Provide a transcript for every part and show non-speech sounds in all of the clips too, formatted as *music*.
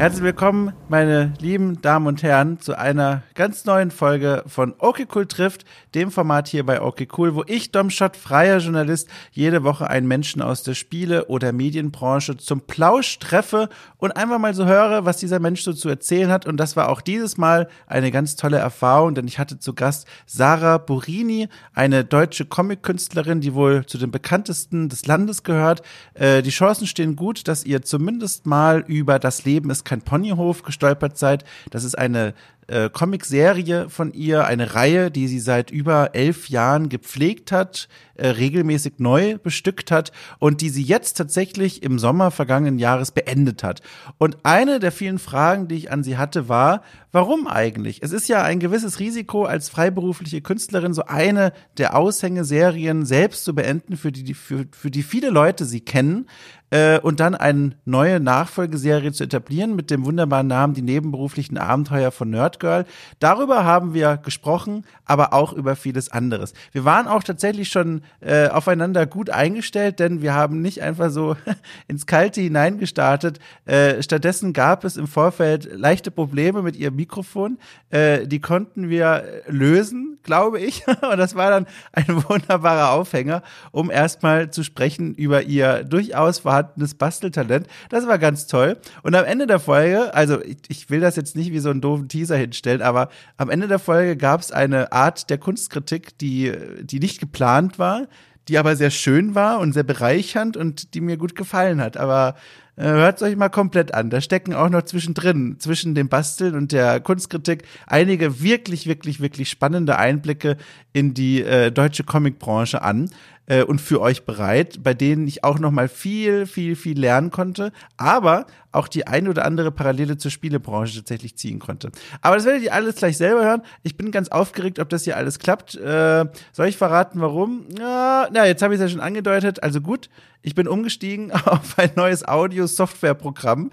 Herzlich willkommen, meine lieben Damen und Herren, zu einer ganz neuen Folge von Okay Cool trifft, dem Format hier bei Okay Cool, wo ich, Dom freier Journalist, jede Woche einen Menschen aus der Spiele- oder Medienbranche zum Plausch treffe und einfach mal so höre, was dieser Mensch so zu erzählen hat. Und das war auch dieses Mal eine ganz tolle Erfahrung, denn ich hatte zu Gast Sarah Burini, eine deutsche Comic-Künstlerin, die wohl zu den bekanntesten des Landes gehört. Äh, die Chancen stehen gut, dass ihr zumindest mal über das Leben ist kein Ponyhof gestolpert seid. Das ist eine äh, Comicserie von ihr, eine Reihe, die sie seit über elf Jahren gepflegt hat, äh, regelmäßig neu bestückt hat und die sie jetzt tatsächlich im Sommer vergangenen Jahres beendet hat. Und eine der vielen Fragen, die ich an sie hatte, war, warum eigentlich? Es ist ja ein gewisses Risiko, als freiberufliche Künstlerin so eine der Aushängeserien selbst zu beenden, für die, für, für die viele Leute sie kennen äh, und dann eine neue Nachfolgeserie zu etablieren mit dem wunderbaren Namen Die nebenberuflichen Abenteuer von Nerdgirl. Darüber haben wir gesprochen, aber auch über vieles anderes. Wir waren auch tatsächlich schon äh, aufeinander gut eingestellt, denn wir haben nicht einfach so *laughs* ins Kalte hineingestartet. Äh, stattdessen gab es im Vorfeld leichte Probleme mit ihrem Mikrofon. Äh, die konnten wir lösen, glaube ich. *laughs* Und das war dann ein wunderbarer Aufhänger, um erstmal zu sprechen über ihr durchaus vorhandenes Basteltalent. Das war ganz toll. Und am Ende der Folge, also ich, ich will das jetzt nicht wie so einen doofen Teaser hinstellen, aber am Ende der Folge gab es eine Art der Kunstkritik, die, die nicht geplant war, die aber sehr schön war und sehr bereichernd und die mir gut gefallen hat. Aber äh, hört euch mal komplett an. Da stecken auch noch zwischendrin, zwischen dem Basteln und der Kunstkritik, einige wirklich, wirklich, wirklich spannende Einblicke in die äh, deutsche Comicbranche an äh, und für euch bereit, bei denen ich auch noch mal viel, viel, viel lernen konnte, aber auch die ein oder andere Parallele zur Spielebranche tatsächlich ziehen konnte. Aber das werdet ihr alles gleich selber hören. Ich bin ganz aufgeregt, ob das hier alles klappt. Äh, soll ich verraten, warum? Ja, na, jetzt habe ich es ja schon angedeutet. Also gut, ich bin umgestiegen *laughs* auf ein neues Audio-Software-Programm.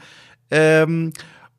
Ähm,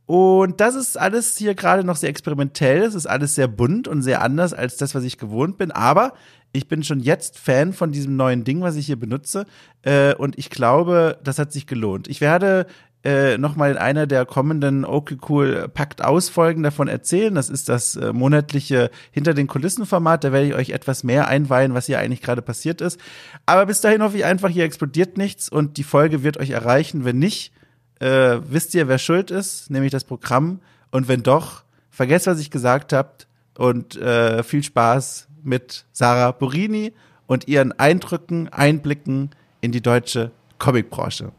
und das ist alles hier gerade noch sehr experimentell. Es ist alles sehr bunt und sehr anders als das, was ich gewohnt bin. Aber ich bin schon jetzt Fan von diesem neuen Ding, was ich hier benutze. Äh, und ich glaube, das hat sich gelohnt. Ich werde äh, nochmal in einer der kommenden Okay Cool Pakt aus Folgen davon erzählen. Das ist das äh, monatliche Hinter den Kulissen Format. Da werde ich euch etwas mehr einweihen, was hier eigentlich gerade passiert ist. Aber bis dahin hoffe ich einfach, hier explodiert nichts und die Folge wird euch erreichen. Wenn nicht, äh, wisst ihr, wer schuld ist, nämlich das Programm. Und wenn doch, vergesst, was ich gesagt habt und äh, viel Spaß mit Sarah Burini und ihren Eindrücken, Einblicken in die deutsche Comicbranche.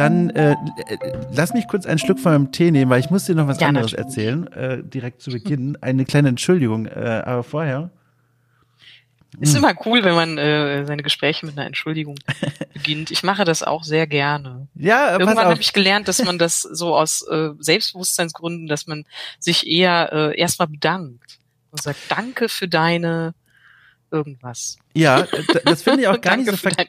Dann äh, lass mich kurz einen Schluck von meinem Tee nehmen, weil ich muss dir noch was ja, anderes erzählen, äh, direkt zu Beginn. Eine kleine Entschuldigung, äh, aber vorher. Ist hm. immer cool, wenn man äh, seine Gespräche mit einer Entschuldigung *laughs* beginnt. Ich mache das auch sehr gerne. Ja, irgendwann habe ich gelernt, dass man das so aus äh, Selbstbewusstseinsgründen, dass man sich eher äh, erstmal bedankt und sagt Danke für deine irgendwas. Ja, das finde ich auch *laughs* gar nicht so verkehrt.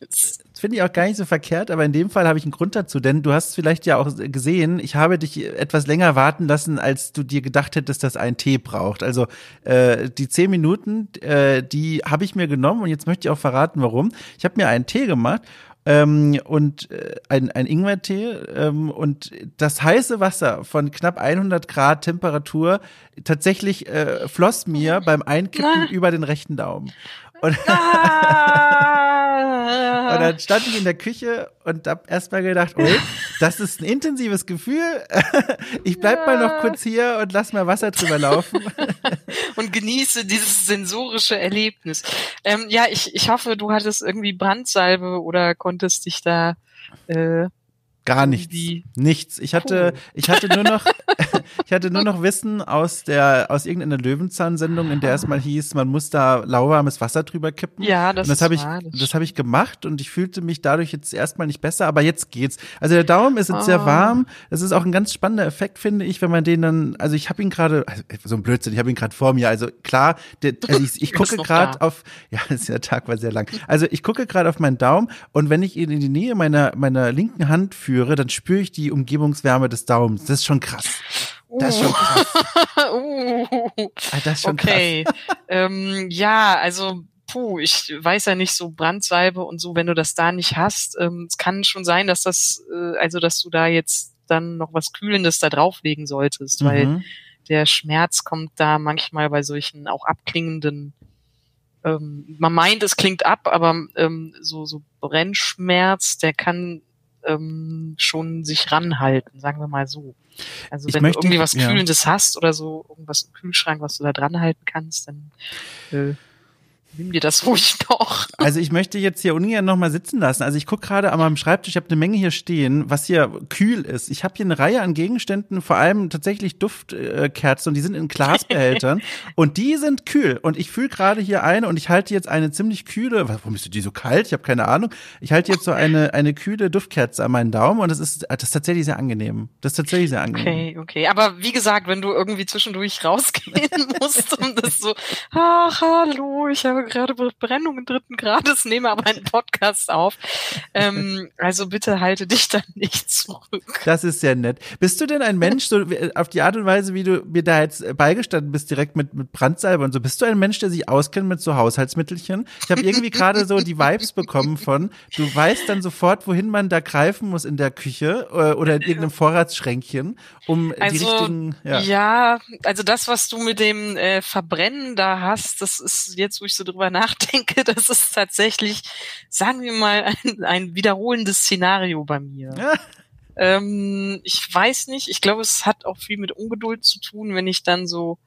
Das finde ich auch gar nicht so verkehrt, aber in dem Fall habe ich einen Grund dazu, denn du hast vielleicht ja auch gesehen, ich habe dich etwas länger warten lassen, als du dir gedacht hättest, dass ein Tee braucht. Also äh, die zehn Minuten, äh, die habe ich mir genommen und jetzt möchte ich auch verraten, warum. Ich habe mir einen Tee gemacht ähm, und äh, ein, ein Ingwertee ähm, und das heiße Wasser von knapp 100 Grad Temperatur tatsächlich äh, floss mir beim Einkippen über den rechten Daumen. Und, ah. Und dann stand ich in der Küche und hab erstmal gedacht, oh, das ist ein intensives Gefühl. *laughs* Ich bleib ja. mal noch kurz hier und lass mal Wasser drüber laufen. *laughs* Und genieße dieses sensorische Erlebnis. Ähm, ja, ich, ich hoffe, du hattest irgendwie Brandsalbe oder konntest dich da äh, Gar nichts. Nichts. Ich hatte, ich hatte nur noch, *laughs* ich hatte nur noch Wissen aus der, aus irgendeiner Löwenzahn-Sendung, in der es mal hieß, man muss da lauwarmes Wasser drüber kippen. Ja, das, und das habe ich, das habe ich gemacht und ich fühlte mich dadurch jetzt erstmal nicht besser, aber jetzt geht's. Also der Daumen ist jetzt oh. sehr warm. Das ist auch ein ganz spannender Effekt, finde ich, wenn man den dann, also ich habe ihn gerade, also so ein Blödsinn, ich habe ihn gerade vor mir. Also klar, der, also ich, ich *laughs* gucke gerade auf, ja, *laughs* der Tag war sehr lang. Also ich gucke gerade auf meinen Daumen und wenn ich ihn in die Nähe meiner, meiner linken Hand führe, führe, dann spüre ich die Umgebungswärme des Daumens. Das ist schon krass. Das ist schon krass. *laughs* ah, das ist schon okay. krass. ähm, ja, also puh, ich weiß ja nicht so Brandsalbe und so, wenn du das da nicht hast, ähm, es kann schon sein, dass das, äh, also dass du da jetzt dann noch was Kühlendes da drauflegen solltest, mhm. weil der Schmerz kommt da manchmal bei solchen auch abklingenden ähm, man meint, es klingt ab, aber ähm, so, so Brennschmerz, der kann ähm, schon sich ranhalten, sagen wir mal so. Also wenn möchte, du irgendwie was Kühlendes ja. hast oder so, irgendwas im Kühlschrank, was du da dran halten kannst, dann äh, Nimm dir das ruhig *laughs* doch. Also ich möchte jetzt hier ungern nochmal sitzen lassen. Also ich gucke gerade an meinem Schreibtisch, ich habe eine Menge hier stehen, was hier kühl ist. Ich habe hier eine Reihe an Gegenständen, vor allem tatsächlich Duftkerzen und die sind in Glasbehältern *laughs* und die sind kühl. Und ich fühle gerade hier eine und ich halte jetzt eine ziemlich kühle, warum ist die so kalt? Ich habe keine Ahnung. Ich halte jetzt so eine, eine kühle Duftkerze an meinen Daumen und das ist, das ist tatsächlich sehr angenehm. Das ist tatsächlich sehr angenehm. Okay, okay. Aber wie gesagt, wenn du irgendwie zwischendurch *laughs* rausgehen musst und das so, ach, hallo, ich habe gerade Brennungen dritten Grades, *laughs* nehme aber einen Podcast auf. Ähm, also bitte halte dich da nicht zurück. Das ist sehr nett. Bist du denn ein Mensch, so auf die Art und Weise, wie du mir da jetzt beigestanden bist, direkt mit, mit Brandsalbe und so, bist du ein Mensch, der sich auskennt mit so Haushaltsmittelchen? Ich habe irgendwie gerade so die Vibes bekommen von, du weißt dann sofort, wohin man da greifen muss in der Küche äh, oder in irgendeinem Vorratsschränkchen, um also, die richtigen. Ja. ja, also das, was du mit dem äh, Verbrennen da hast, das ist jetzt, wo ich so drüber *laughs* nachdenke, das ist tatsächlich, sagen wir mal, ein, ein wiederholendes Szenario bei mir. Ja. Ähm, ich weiß nicht, ich glaube, es hat auch viel mit Ungeduld zu tun, wenn ich dann so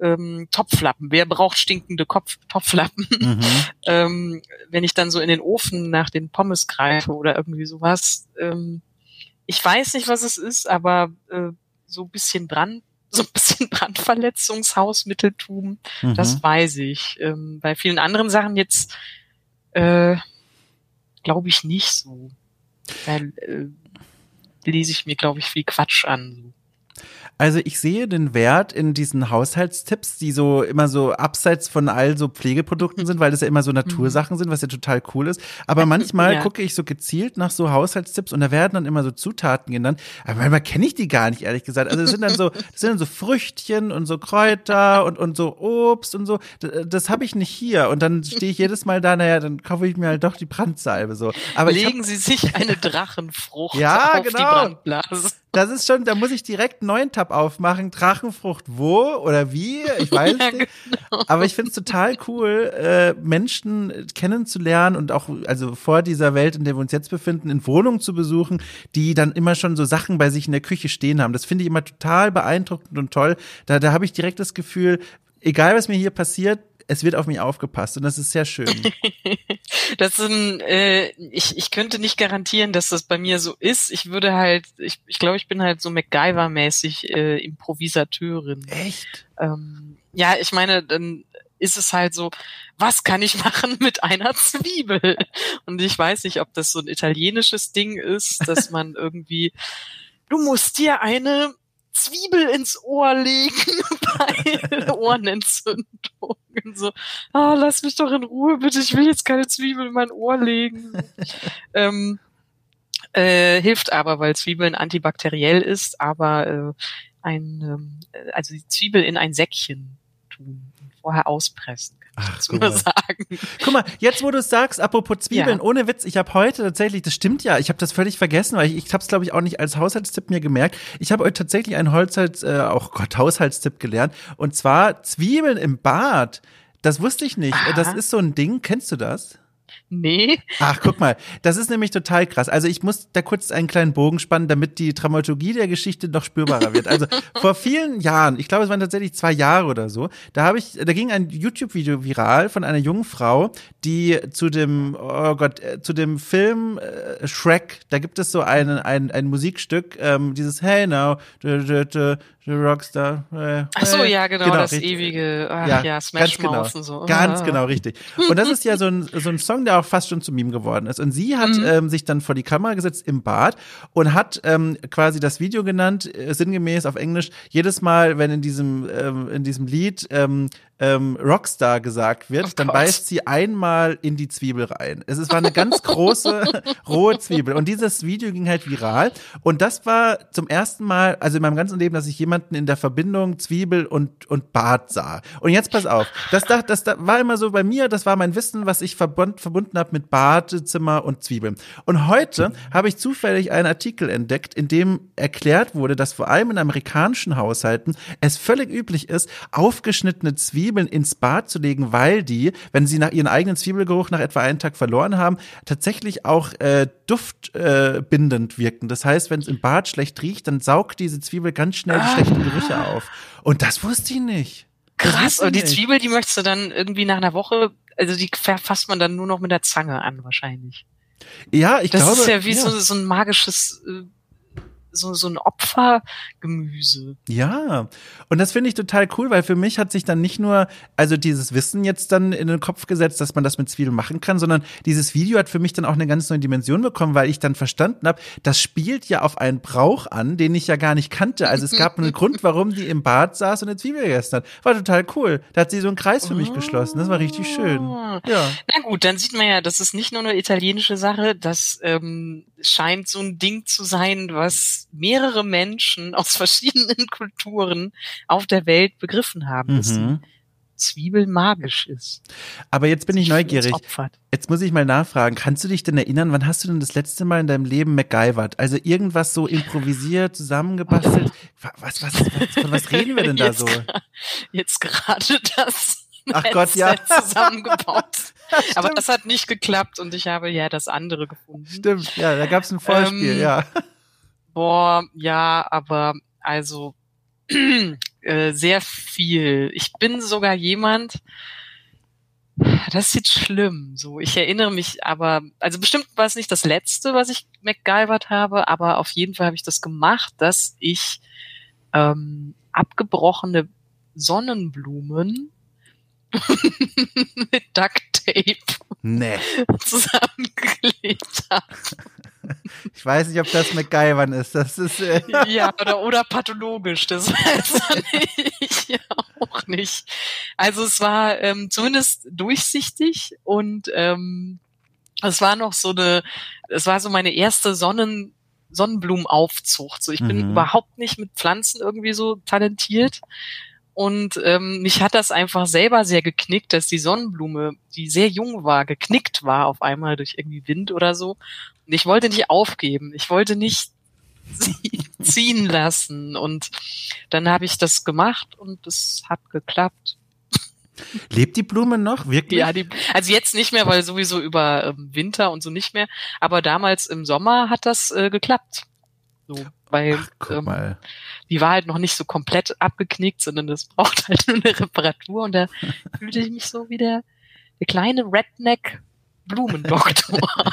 ähm, Topflappen, wer braucht stinkende Kopf Topflappen? Mhm. *laughs* ähm, wenn ich dann so in den Ofen nach den Pommes greife oder irgendwie sowas. Ähm, ich weiß nicht, was es ist, aber äh, so ein bisschen Brand so ein bisschen *laughs* Brandverletzungshausmitteltum, mhm. das weiß ich. Ähm, bei vielen anderen Sachen jetzt äh, glaube ich nicht so. Da äh, lese ich mir, glaube ich, viel Quatsch an. Also ich sehe den Wert in diesen Haushaltstipps, die so immer so abseits von all so Pflegeprodukten sind, weil das ja immer so Natursachen sind, was ja total cool ist. Aber manchmal *laughs* ja. gucke ich so gezielt nach so Haushaltstipps und da werden dann immer so Zutaten genannt. Aber manchmal kenne ich die gar nicht, ehrlich gesagt. Also es sind dann so, *laughs* das sind dann so Früchtchen und so Kräuter und, und so Obst und so. Das, das habe ich nicht hier. Und dann stehe ich jedes Mal da, naja, dann kaufe ich mir halt doch die Brandsalbe so. Aber Legen hab, Sie sich eine Drachenfrucht ja, auf genau. die Brandblase. Das ist schon, da muss ich direkt einen neuen Tab aufmachen. Drachenfrucht wo oder wie? Ich *laughs* weiß ja, nicht. Genau. Aber ich finde es total cool, äh, Menschen kennenzulernen und auch, also vor dieser Welt, in der wir uns jetzt befinden, in Wohnungen zu besuchen, die dann immer schon so Sachen bei sich in der Küche stehen haben. Das finde ich immer total beeindruckend und toll. Da, da habe ich direkt das Gefühl, egal was mir hier passiert, es wird auf mich aufgepasst und das ist sehr schön. *laughs* das sind, äh, ich, ich könnte nicht garantieren, dass das bei mir so ist. Ich würde halt, ich, ich glaube, ich bin halt so MacGyver-mäßig äh, Improvisateurin. Echt? Ähm, ja, ich meine, dann ist es halt so, was kann ich *laughs* machen mit einer Zwiebel? Und ich weiß nicht, ob das so ein italienisches Ding ist, dass *laughs* man irgendwie, du musst dir eine Zwiebel ins Ohr legen bei *laughs* Ohrenentzündung. so, ah, lass mich doch in Ruhe, bitte, ich will jetzt keine Zwiebel in mein Ohr legen. *laughs* ähm, äh, hilft aber, weil Zwiebeln antibakteriell ist, aber äh, ein, ähm, also die Zwiebel in ein Säckchen tun vorher auspressen. Ach, guck mal. sagen. Guck mal, jetzt wo du es sagst, apropos Zwiebeln, ja. ohne Witz, ich habe heute tatsächlich, das stimmt ja, ich habe das völlig vergessen, weil ich, ich habe es glaube ich auch nicht als Haushaltstipp mir gemerkt. Ich habe heute tatsächlich einen Holzhalts, äh, auch Gott, Haushaltstipp gelernt und zwar Zwiebeln im Bad. Das wusste ich nicht. Aha. Das ist so ein Ding, kennst du das? Nee. Ach, guck mal, das ist nämlich total krass. Also ich muss da kurz einen kleinen Bogen spannen, damit die Dramaturgie der Geschichte noch spürbarer wird. Also *laughs* vor vielen Jahren, ich glaube, es waren tatsächlich zwei Jahre oder so, da habe ich, da ging ein YouTube-Video viral von einer jungen Frau, die zu dem, oh Gott, äh, zu dem Film äh, Shrek, da gibt es so ein, ein, ein Musikstück, ähm, dieses Hey Now, du, du, du, The Rockstar. Äh, Ach so, ja, genau, genau das richtig. ewige, ach, ja, ja Smash genau, und so. Ganz ah. genau, richtig. Und das ist ja so ein, so ein Song, der auch fast schon zu Meme geworden ist. Und sie hat mhm. ähm, sich dann vor die Kamera gesetzt im Bad und hat ähm, quasi das Video genannt, äh, sinngemäß auf Englisch, jedes Mal, wenn in diesem, ähm, in diesem Lied ähm, ähm, Rockstar gesagt wird, oh dann beißt sie einmal in die Zwiebel rein. Es, es war eine ganz große *laughs* rohe Zwiebel. Und dieses Video ging halt viral. Und das war zum ersten Mal, also in meinem ganzen Leben, dass ich jemanden in der Verbindung Zwiebel und, und Bart sah. Und jetzt pass auf, das, das, das, das war immer so bei mir, das war mein Wissen, was ich verbund, verbunden habe mit Badezimmer und Zwiebeln. Und heute habe ich zufällig einen Artikel entdeckt, in dem erklärt wurde, dass vor allem in amerikanischen Haushalten es völlig üblich ist, aufgeschnittene Zwiebeln ins Bad zu legen, weil die, wenn sie nach ihren eigenen Zwiebelgeruch nach etwa einen Tag verloren haben, tatsächlich auch äh, duftbindend äh, wirken. Das heißt, wenn es im Bad schlecht riecht, dann saugt diese Zwiebel ganz schnell die schlechten Gerüche auf. Und das wusste ich nicht. Krass, und die Zwiebel, die möchtest du dann irgendwie nach einer Woche, also die verfasst man dann nur noch mit der Zange an, wahrscheinlich. Ja, ich das glaube. Das ist ja wie ja. So, so ein magisches äh, so, so ein Opfergemüse. Ja, und das finde ich total cool, weil für mich hat sich dann nicht nur, also dieses Wissen jetzt dann in den Kopf gesetzt, dass man das mit Zwiebeln machen kann, sondern dieses Video hat für mich dann auch eine ganz neue Dimension bekommen, weil ich dann verstanden habe, das spielt ja auf einen Brauch an, den ich ja gar nicht kannte. Also es gab einen *laughs* Grund, warum die im Bad saß und eine Zwiebel gegessen hat. War total cool. Da hat sie so einen Kreis für mich oh. geschlossen. Das war richtig schön. Ja. Na gut, dann sieht man ja, das ist nicht nur eine italienische Sache, das ähm, scheint so ein Ding zu sein, was mehrere Menschen *laughs* aus verschiedenen Kulturen auf der Welt begriffen haben, mhm. dass Zwiebel magisch ist. Aber jetzt bin ich neugierig. Jetzt muss ich mal nachfragen. Kannst du dich denn erinnern, wann hast du denn das letzte Mal in deinem Leben MacGyvert? Also irgendwas so improvisiert, zusammengebastelt? Was, was, was, von was reden wir denn da jetzt so? Jetzt gerade das. Ach Gott, ja. zusammengebaut. *laughs* Aber das hat nicht geklappt und ich habe ja das andere gefunden. Stimmt, ja, da gab es ein Vorspiel, ähm, ja. Boah, ja, aber also *clears throat* äh, sehr viel. Ich bin sogar jemand, das ist jetzt schlimm. So, ich erinnere mich aber, also bestimmt war es nicht das letzte, was ich MacGyvert habe, aber auf jeden Fall habe ich das gemacht, dass ich ähm, abgebrochene Sonnenblumen *laughs* mit Duct Tape nee. *laughs* zusammengeklebt habe. *laughs* Ich weiß nicht, ob das MacGyvern ist. Das ist äh *laughs* ja oder oder pathologisch. Das *laughs* weiß ich auch nicht. Also es war ähm, zumindest durchsichtig und ähm, es war noch so eine, es war so meine erste Sonnen Sonnenblumenaufzucht. So, ich bin mhm. überhaupt nicht mit Pflanzen irgendwie so talentiert. Und ähm, mich hat das einfach selber sehr geknickt, dass die Sonnenblume, die sehr jung war, geknickt war auf einmal durch irgendwie Wind oder so. Und ich wollte nicht aufgeben. Ich wollte nicht *laughs* ziehen lassen. Und dann habe ich das gemacht und es hat geklappt. Lebt die Blume noch? Wirklich? Ja, die, also jetzt nicht mehr, weil sowieso über ähm, Winter und so nicht mehr. Aber damals im Sommer hat das äh, geklappt. So, weil Ach, ähm, die war halt noch nicht so komplett abgeknickt, sondern das *laughs* braucht halt nur eine Reparatur und da fühlte ich mich so wie der, der kleine Redneck Blumendoktor. *laughs*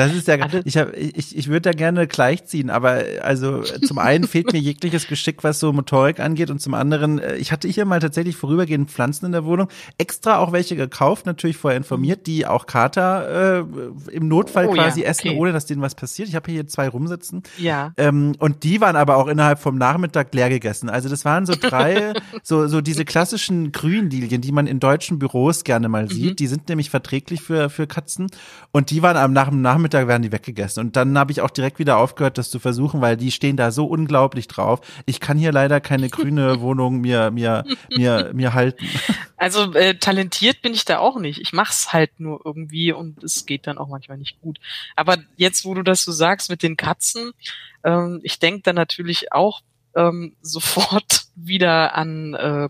Das ist ja, ich, hab, ich, ich würde da gerne gleichziehen, aber also zum einen fehlt mir jegliches Geschick, was so Motorik angeht und zum anderen, äh, ich hatte hier mal tatsächlich vorübergehend Pflanzen in der Wohnung, extra auch welche gekauft, natürlich vorher informiert, die auch Kater äh, im Notfall oh, quasi ja, essen, okay. ohne dass denen was passiert. Ich habe hier zwei rumsitzen. Ja. Ähm, und die waren aber auch innerhalb vom Nachmittag leer gegessen. Also das waren so drei, *laughs* so, so diese klassischen Grünlilien, die man in deutschen Büros gerne mal sieht. Mhm. Die sind nämlich verträglich für, für Katzen. Und die waren am nach dem Nachmittag Nachmittag werden die weggegessen. Und dann habe ich auch direkt wieder aufgehört, das zu versuchen, weil die stehen da so unglaublich drauf. Ich kann hier leider keine grüne *laughs* Wohnung mir, mir, mir, mir halten. Also äh, talentiert bin ich da auch nicht. Ich mach's halt nur irgendwie und es geht dann auch manchmal nicht gut. Aber jetzt, wo du das so sagst mit den Katzen, ähm, ich denke dann natürlich auch ähm, *laughs* sofort wieder an äh,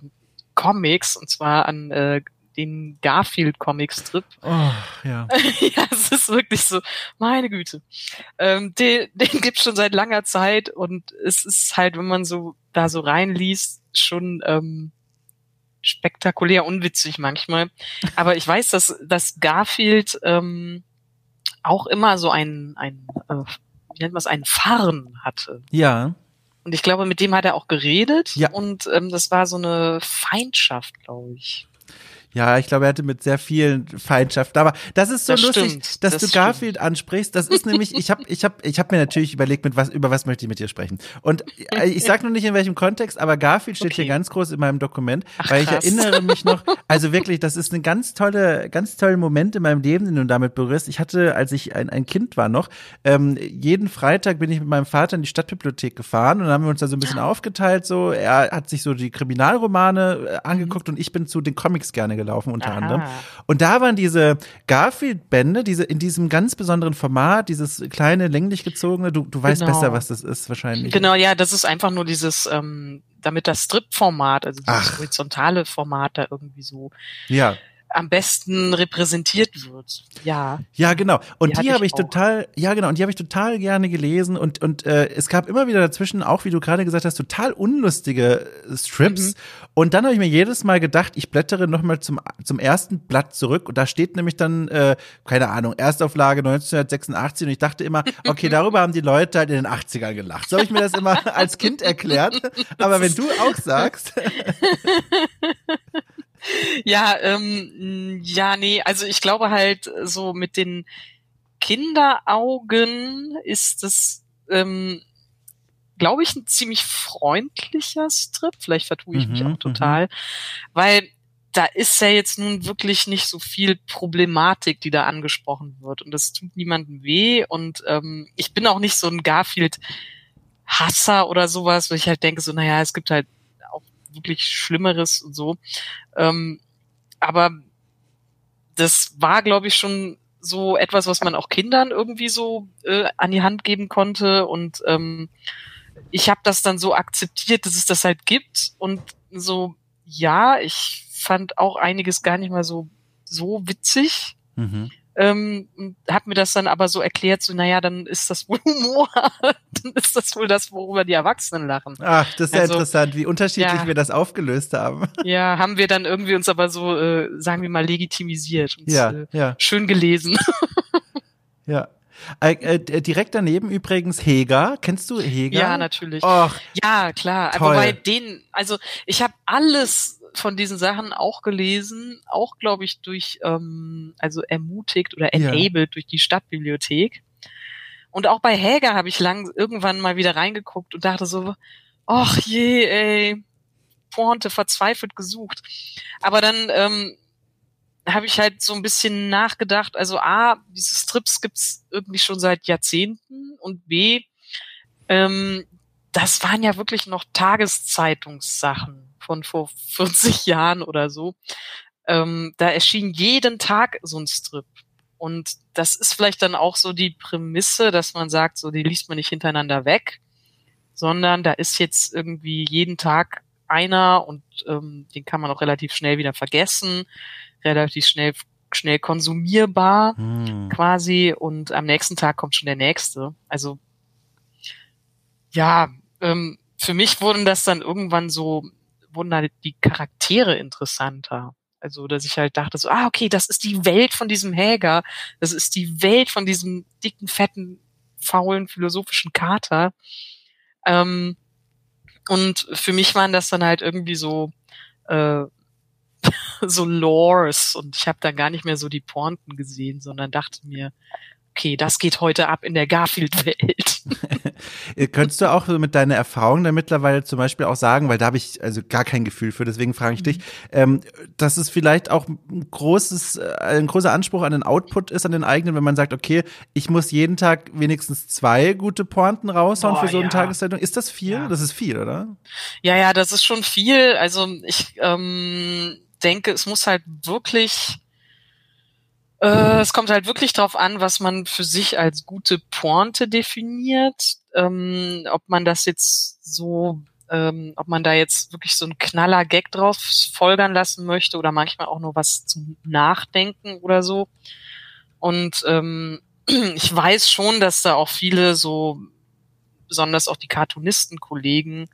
Comics und zwar an äh, den Garfield-Comic-Strip. Oh, ja. *laughs* ja, es ist wirklich so, meine Güte. Ähm, den, den gibt's schon seit langer Zeit und es ist halt, wenn man so da so reinliest, schon ähm, spektakulär unwitzig manchmal. Aber ich weiß, dass, dass Garfield ähm, auch immer so ein, ein äh, wie nennt man es, einen Farn hatte. Ja. Und ich glaube, mit dem hat er auch geredet. Ja. Und ähm, das war so eine Feindschaft, glaube ich. Ja, ich glaube, er hatte mit sehr vielen Feindschaften. Aber das ist so das lustig, stimmt, dass das du Garfield stimmt. ansprichst. Das ist nämlich, ich habe ich hab, ich hab mir natürlich überlegt, mit was, über was möchte ich mit dir sprechen. Und äh, ich sag nur nicht in welchem Kontext, aber Garfield steht okay. hier ganz groß in meinem Dokument, Ach, weil krass. ich erinnere mich noch, also wirklich, das ist ein ganz tolle, ganz toller Moment in meinem Leben, den du damit berührst. Ich hatte, als ich ein, ein Kind war noch, ähm, jeden Freitag bin ich mit meinem Vater in die Stadtbibliothek gefahren und dann haben wir uns da so ein bisschen ja. aufgeteilt. So, er hat sich so die Kriminalromane äh, angeguckt mhm. und ich bin zu den Comics gerne gelaufen unter Aha. anderem. Und da waren diese Garfield-Bände, diese in diesem ganz besonderen Format, dieses kleine, länglich gezogene, du, du weißt genau. besser, was das ist wahrscheinlich. Genau, ja, das ist einfach nur dieses, ähm, damit das Strip-Format, also dieses Ach. horizontale Format da irgendwie so ja am besten repräsentiert wird. Ja. Ja, genau. Und die, die habe ich, ich total, ja genau, und die habe ich total gerne gelesen und und äh, es gab immer wieder dazwischen auch, wie du gerade gesagt hast, total unlustige äh, Strips. Mhm. Und dann habe ich mir jedes Mal gedacht, ich blättere nochmal zum zum ersten Blatt zurück und da steht nämlich dann äh, keine Ahnung, Erstauflage 1986 und ich dachte immer, okay, *laughs* darüber haben die Leute halt in den 80ern gelacht. So habe ich mir das immer *laughs* als Kind erklärt. Aber wenn du auch sagst *laughs* ja, ähm, ja, nee, also ich glaube halt so mit den Kinderaugen ist es, ähm, glaube ich, ein ziemlich freundlicher Strip. Vielleicht vertue ich mhm, mich auch total, mhm. weil da ist ja jetzt nun wirklich nicht so viel Problematik, die da angesprochen wird. Und das tut niemandem weh. Und ähm, ich bin auch nicht so ein Garfield-Hasser oder sowas, wo ich halt denke, so, naja, es gibt halt wirklich Schlimmeres und so. Ähm, aber das war, glaube ich, schon so etwas, was man auch Kindern irgendwie so äh, an die Hand geben konnte. Und ähm, ich habe das dann so akzeptiert, dass es das halt gibt. Und so, ja, ich fand auch einiges gar nicht mal so so witzig. Mhm ähm, habe mir das dann aber so erklärt, so naja, dann ist das wohl *laughs* Humor, dann ist das wohl das, worüber die Erwachsenen lachen. Ach, das ist ja also, interessant, wie unterschiedlich ja, wir das aufgelöst haben. *laughs* Ja, haben wir dann irgendwie uns aber so, äh, sagen wir mal, legitimisiert. und ja, äh, ja. Schön gelesen. *laughs* ja. Äh, äh, direkt daneben übrigens Heger. Kennst du Heger? Ja, natürlich. Och, ja, klar. Toll. Wobei den, also ich habe alles von diesen Sachen auch gelesen, auch glaube ich durch, ähm, also ermutigt oder enabled ja. durch die Stadtbibliothek. Und auch bei Häger habe ich lang irgendwann mal wieder reingeguckt und dachte so, ach je, ey, Pointe verzweifelt gesucht. Aber dann ähm, habe ich halt so ein bisschen nachgedacht, also A, diese Strips gibt's irgendwie schon seit Jahrzehnten und B, ähm, das waren ja wirklich noch Tageszeitungssachen von vor 40 Jahren oder so. Ähm, da erschien jeden Tag so ein Strip. Und das ist vielleicht dann auch so die Prämisse, dass man sagt, so die liest man nicht hintereinander weg, sondern da ist jetzt irgendwie jeden Tag einer und ähm, den kann man auch relativ schnell wieder vergessen, relativ schnell schnell konsumierbar hm. quasi und am nächsten Tag kommt schon der nächste. Also ja, ähm, für mich wurden das dann irgendwann so wurden halt die Charaktere interessanter. Also, dass ich halt dachte so, ah, okay, das ist die Welt von diesem Häger. Das ist die Welt von diesem dicken, fetten, faulen, philosophischen Kater. Ähm, und für mich waren das dann halt irgendwie so, äh, *laughs* so Lores und ich habe dann gar nicht mehr so die Pointen gesehen, sondern dachte mir, okay, das geht heute ab in der Garfield-Welt. *laughs* Könntest du auch mit deiner Erfahrung da mittlerweile zum Beispiel auch sagen, weil da habe ich also gar kein Gefühl für, deswegen frage ich dich, mhm. ähm, dass es vielleicht auch ein großes, äh, ein großer Anspruch an den Output ist, an den eigenen, wenn man sagt, okay, ich muss jeden Tag wenigstens zwei gute Pointen raushauen Boah, für so eine ja. Tageszeitung. Ist das viel? Ja. Das ist viel, oder? Ja, ja, das ist schon viel. Also ich ähm, denke, es muss halt wirklich äh, es kommt halt wirklich drauf an, was man für sich als gute Pointe definiert. Ähm, ob man das jetzt so, ähm, ob man da jetzt wirklich so einen knaller Gag drauf folgern lassen möchte oder manchmal auch nur was zum Nachdenken oder so. Und ähm, *clears throat* ich weiß schon, dass da auch viele so, besonders auch die Cartoonisten-Kollegen,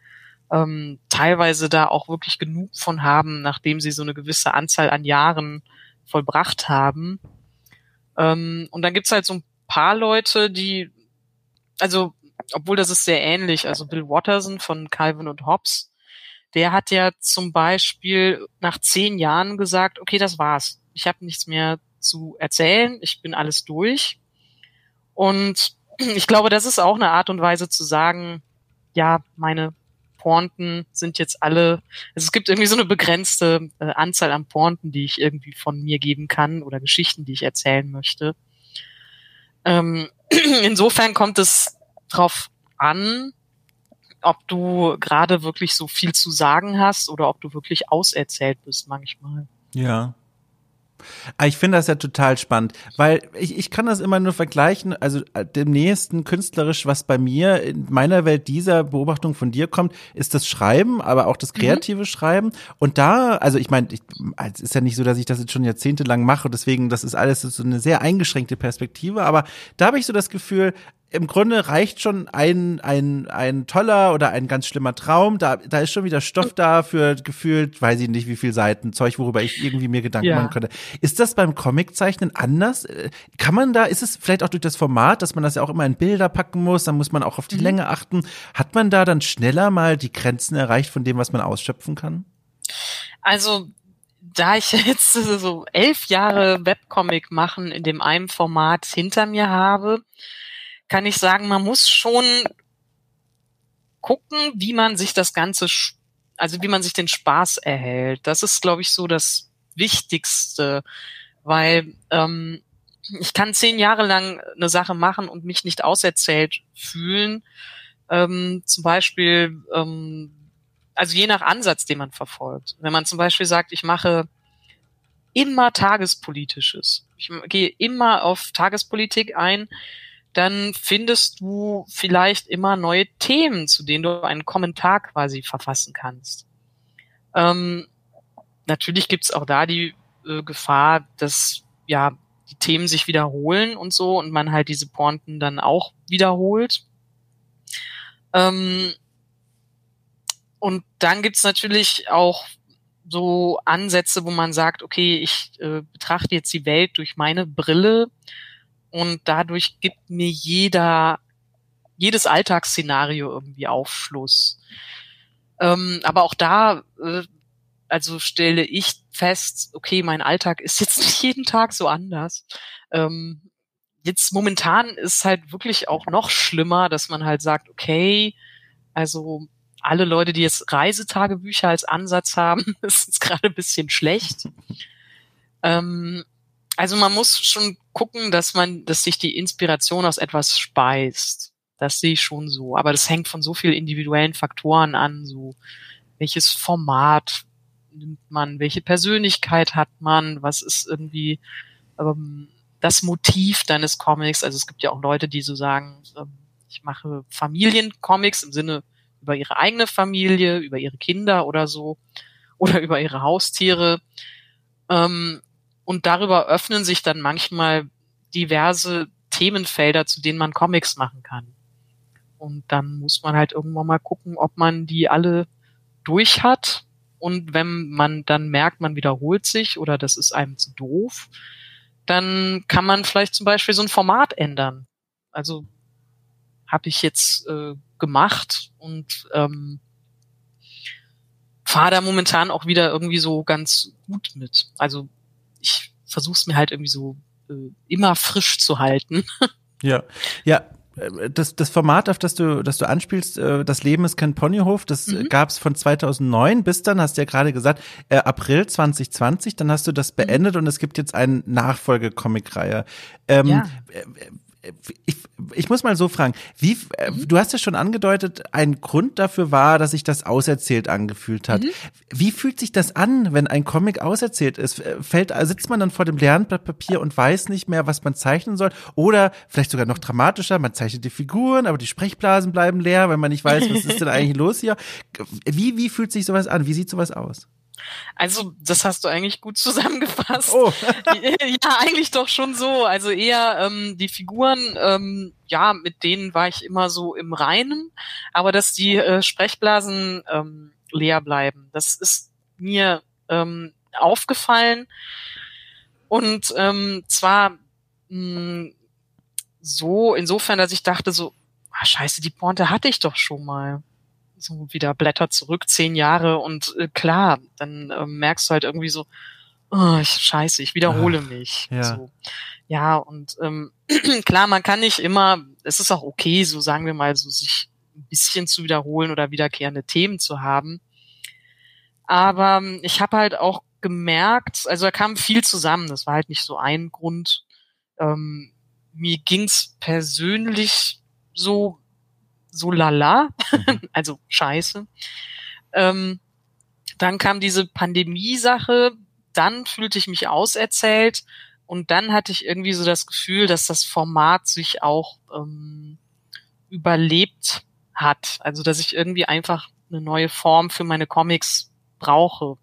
ähm, teilweise da auch wirklich genug von haben, nachdem sie so eine gewisse Anzahl an Jahren vollbracht haben. Ähm, und dann gibt's halt so ein paar Leute, die, also, obwohl das ist sehr ähnlich, also Bill Watterson von Calvin und Hobbes, der hat ja zum Beispiel nach zehn Jahren gesagt, okay, das war's. Ich habe nichts mehr zu erzählen, ich bin alles durch. Und *clears throat* ich glaube, das ist auch eine Art und Weise zu sagen, ja, meine Pointen sind jetzt alle, also es gibt irgendwie so eine begrenzte äh, Anzahl an Pointen, die ich irgendwie von mir geben kann oder Geschichten, die ich erzählen möchte. Ähm, *clears throat* insofern kommt es drauf an, ob du gerade wirklich so viel zu sagen hast oder ob du wirklich auserzählt bist manchmal. Ja. Ah, ich finde das ja total spannend, weil ich, ich kann das immer nur vergleichen, also äh, dem nächsten künstlerisch, was bei mir in meiner Welt dieser Beobachtung von dir kommt, ist das Schreiben, aber auch das mhm. kreative mhm. Schreiben. Und da, also ich meine, es ist ja nicht so, dass ich das jetzt schon jahrzehntelang mache, deswegen, das ist alles so eine sehr eingeschränkte Perspektive, aber da habe ich so das Gefühl, im Grunde reicht schon ein, ein, ein toller oder ein ganz schlimmer Traum. Da, da ist schon wieder Stoff da für gefühlt, weiß ich nicht, wie viel Seiten, Zeug, worüber ich irgendwie mir Gedanken ja. machen könnte. Ist das beim Comiczeichnen anders? Äh, kann man da, ist es vielleicht auch durch das Format, dass man das ja auch immer in Bilder packen muss, dann muss man auch auf die mhm. Länge achten. Hat man da dann schneller mal die Grenzen erreicht von dem, was man ausschöpfen kann? Also, da ich *laughs* jetzt so elf Jahre Webcomic machen in dem einen Format hinter mir habe, kann ich sagen, man muss schon gucken, wie man sich das Ganze, also wie man sich den Spaß erhält. Das ist, glaube ich, so das Wichtigste, weil ähm, ich kann zehn Jahre lang eine Sache machen und mich nicht auserzählt fühlen. Ähm, zum Beispiel, ähm, also je nach Ansatz, den man verfolgt. Wenn man zum Beispiel sagt, ich mache immer Tagespolitisches, ich gehe immer auf Tagespolitik ein, dann findest du vielleicht immer neue Themen, zu denen du einen Kommentar quasi verfassen kannst. Ähm, natürlich gibt's auch da die äh, Gefahr, dass ja die Themen sich wiederholen und so und man halt diese Pointen dann auch wiederholt. Ähm, und dann gibt's natürlich auch so Ansätze, wo man sagt, okay, ich äh, betrachte jetzt die Welt durch meine Brille und dadurch gibt mir jeder, jedes Alltagsszenario irgendwie Aufschluss. Ähm, aber auch da, äh, also stelle ich fest, okay, mein Alltag ist jetzt *laughs* nicht jeden Tag so anders. Ähm, jetzt momentan ist halt wirklich auch noch schlimmer, dass man halt sagt, okay, also alle Leute, die jetzt Reisetagebücher als Ansatz haben, *laughs* ist jetzt gerade ein bisschen schlecht. Ähm, also man muss schon gucken, dass man, dass sich die Inspiration aus etwas speist. Das sehe ich schon so. Aber das hängt von so vielen individuellen Faktoren an, so welches Format nimmt man, welche Persönlichkeit hat man, was ist irgendwie ähm, das Motiv deines Comics. Also es gibt ja auch Leute, die so sagen, ähm, ich mache Familiencomics im Sinne über ihre eigene Familie, über ihre Kinder oder so oder *laughs* über ihre Haustiere. Ähm, und darüber öffnen sich dann manchmal diverse Themenfelder, zu denen man Comics machen kann. Und dann muss man halt irgendwann mal gucken, ob man die alle durch hat. Und wenn man dann merkt, man wiederholt sich oder das ist einem zu doof, dann kann man vielleicht zum Beispiel so ein Format ändern. Also habe ich jetzt äh, gemacht und ähm, fahre da momentan auch wieder irgendwie so ganz gut mit. Also ich versuche es mir halt irgendwie so äh, immer frisch zu halten. *laughs* Ja, ja, äh, das, das Format, auf das du, das du anspielst, äh, das Leben ist kein Ponyhof, das mhm. gab es von 2009 bis dann, hast du ja gerade gesagt, äh, April 2020, dann hast du das beendet mhm. und es gibt jetzt eine Nachfolge-Comic-Reihe. Ähm, ja. Äh, ich, ich muss mal so fragen, wie, äh, mhm. du hast ja schon angedeutet, ein Grund dafür war, dass sich das auserzählt angefühlt hat. Mhm. Wie fühlt sich das an, wenn ein Comic auserzählt ist? Fällt, sitzt man dann vor dem Lernblatt Papier und weiß nicht mehr, was man zeichnen soll? Oder vielleicht sogar noch dramatischer, man zeichnet die Figuren, aber die Sprechblasen bleiben leer, weil man nicht weiß, was ist denn *laughs* eigentlich los hier? Wie, wie fühlt sich sowas an? Wie sieht sowas aus? Also, das hast du eigentlich gut zusammengefasst. Oh. *laughs* ja, eigentlich doch schon so. Also eher ähm, die Figuren, ähm, ja, mit denen war ich immer so im Reinen, aber dass die äh, Sprechblasen ähm, leer bleiben, das ist mir ähm, aufgefallen. Und ähm, zwar mh, so insofern, dass ich dachte so, ah, scheiße, die Pointe hatte ich doch schon mal. So wieder Blätter zurück, zehn Jahre und äh, klar, dann äh, merkst du halt irgendwie so, oh, ich, scheiße, ich wiederhole Ach, mich. Ja. So. ja, und ähm, *clears throat* klar, man kann nicht immer, es ist auch okay, so sagen wir mal, so sich ein bisschen zu wiederholen oder wiederkehrende Themen zu haben. Aber ähm, ich habe halt auch gemerkt, also da kam viel zusammen, das war halt nicht so ein Grund. Ähm, mir ging's persönlich so so lala, mhm. *laughs* also scheiße. Ähm, dann kam diese Pandemie-Sache, dann fühlte ich mich auserzählt und dann hatte ich irgendwie so das Gefühl, dass das Format sich auch ähm, überlebt hat. Also dass ich irgendwie einfach eine neue Form für meine Comics brauche.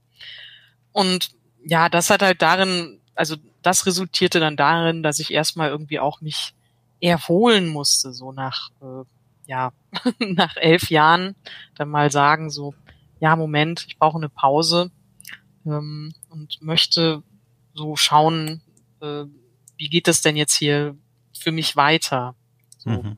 Und ja, das hat halt darin, also das resultierte dann darin, dass ich erstmal irgendwie auch mich erholen musste, so nach äh, ja, *laughs* nach elf Jahren dann mal sagen, so, ja, Moment, ich brauche eine Pause ähm, und möchte so schauen, äh, wie geht es denn jetzt hier für mich weiter? So. Mhm.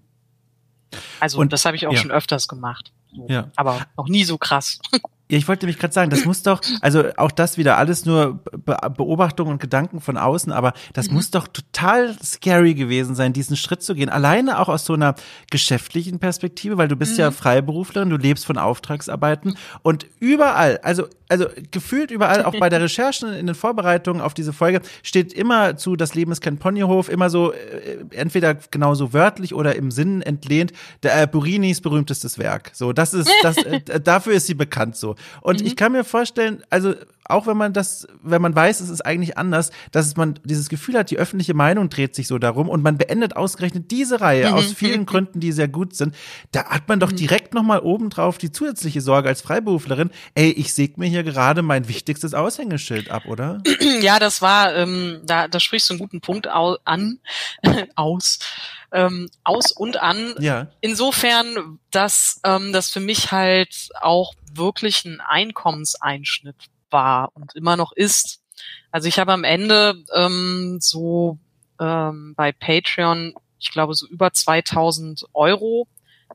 Also und, das habe ich auch ja. schon öfters gemacht. So. Ja. Aber noch nie so krass. *laughs* Ja, ich wollte mich gerade sagen, das muss doch, also auch das wieder alles nur Be Beobachtungen und Gedanken von außen, aber das mhm. muss doch total scary gewesen sein, diesen Schritt zu gehen. Alleine auch aus so einer geschäftlichen Perspektive, weil du bist mhm. ja Freiberuflerin, du lebst von Auftragsarbeiten und überall, also also gefühlt überall, auch bei der *laughs* Recherche in den Vorbereitungen auf diese Folge, steht immer zu, das Leben ist kein Ponyhof, immer so, äh, entweder genauso wörtlich oder im Sinn entlehnt, der äh, Burinis berühmtestes Werk. So, das ist, das, äh, *laughs* dafür ist sie bekannt so. Und mhm. ich kann mir vorstellen, also auch wenn man das, wenn man weiß, es ist eigentlich anders, dass man dieses Gefühl hat, die öffentliche Meinung dreht sich so darum und man beendet ausgerechnet diese Reihe mhm. aus vielen. *laughs* Gründen, die sehr gut sind, da hat man doch mhm. direkt nochmal obendrauf die zusätzliche Sorge als Freiberuflerin, ey, ich säg mir hier gerade mein wichtigstes Aushängeschild ab, oder? Ja, das war, ähm, da, da sprichst du einen guten Punkt au an, *laughs* aus. Ähm, aus und an. Ja. Insofern, dass ähm, das für mich halt auch wirklich ein Einkommenseinschnitt war und immer noch ist. Also ich habe am Ende ähm, so ähm, bei Patreon, ich glaube, so über 2000 Euro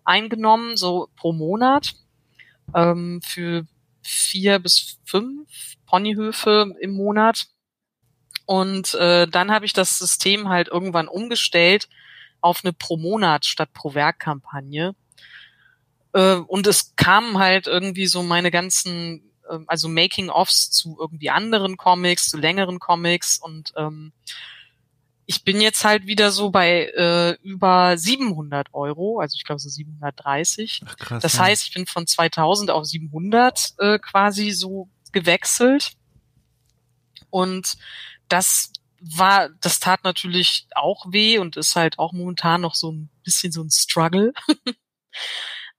eingenommen, so pro Monat ähm, für vier bis fünf Ponyhöfe im Monat. Und äh, dann habe ich das System halt irgendwann umgestellt auf eine pro Monat statt pro Werk-Kampagne. Äh, und es kamen halt irgendwie so meine ganzen ähm, also Making-ofs zu irgendwie anderen Comics, zu längeren Comics und ähm, ich bin jetzt halt wieder so bei äh, über 700 Euro, also ich glaube so 730. Ach, krass, das ja. heißt, ich bin von 2000 auf 700 äh, quasi so gewechselt und das war, das tat natürlich auch weh und ist halt auch momentan noch so ein bisschen so ein Struggle. *laughs*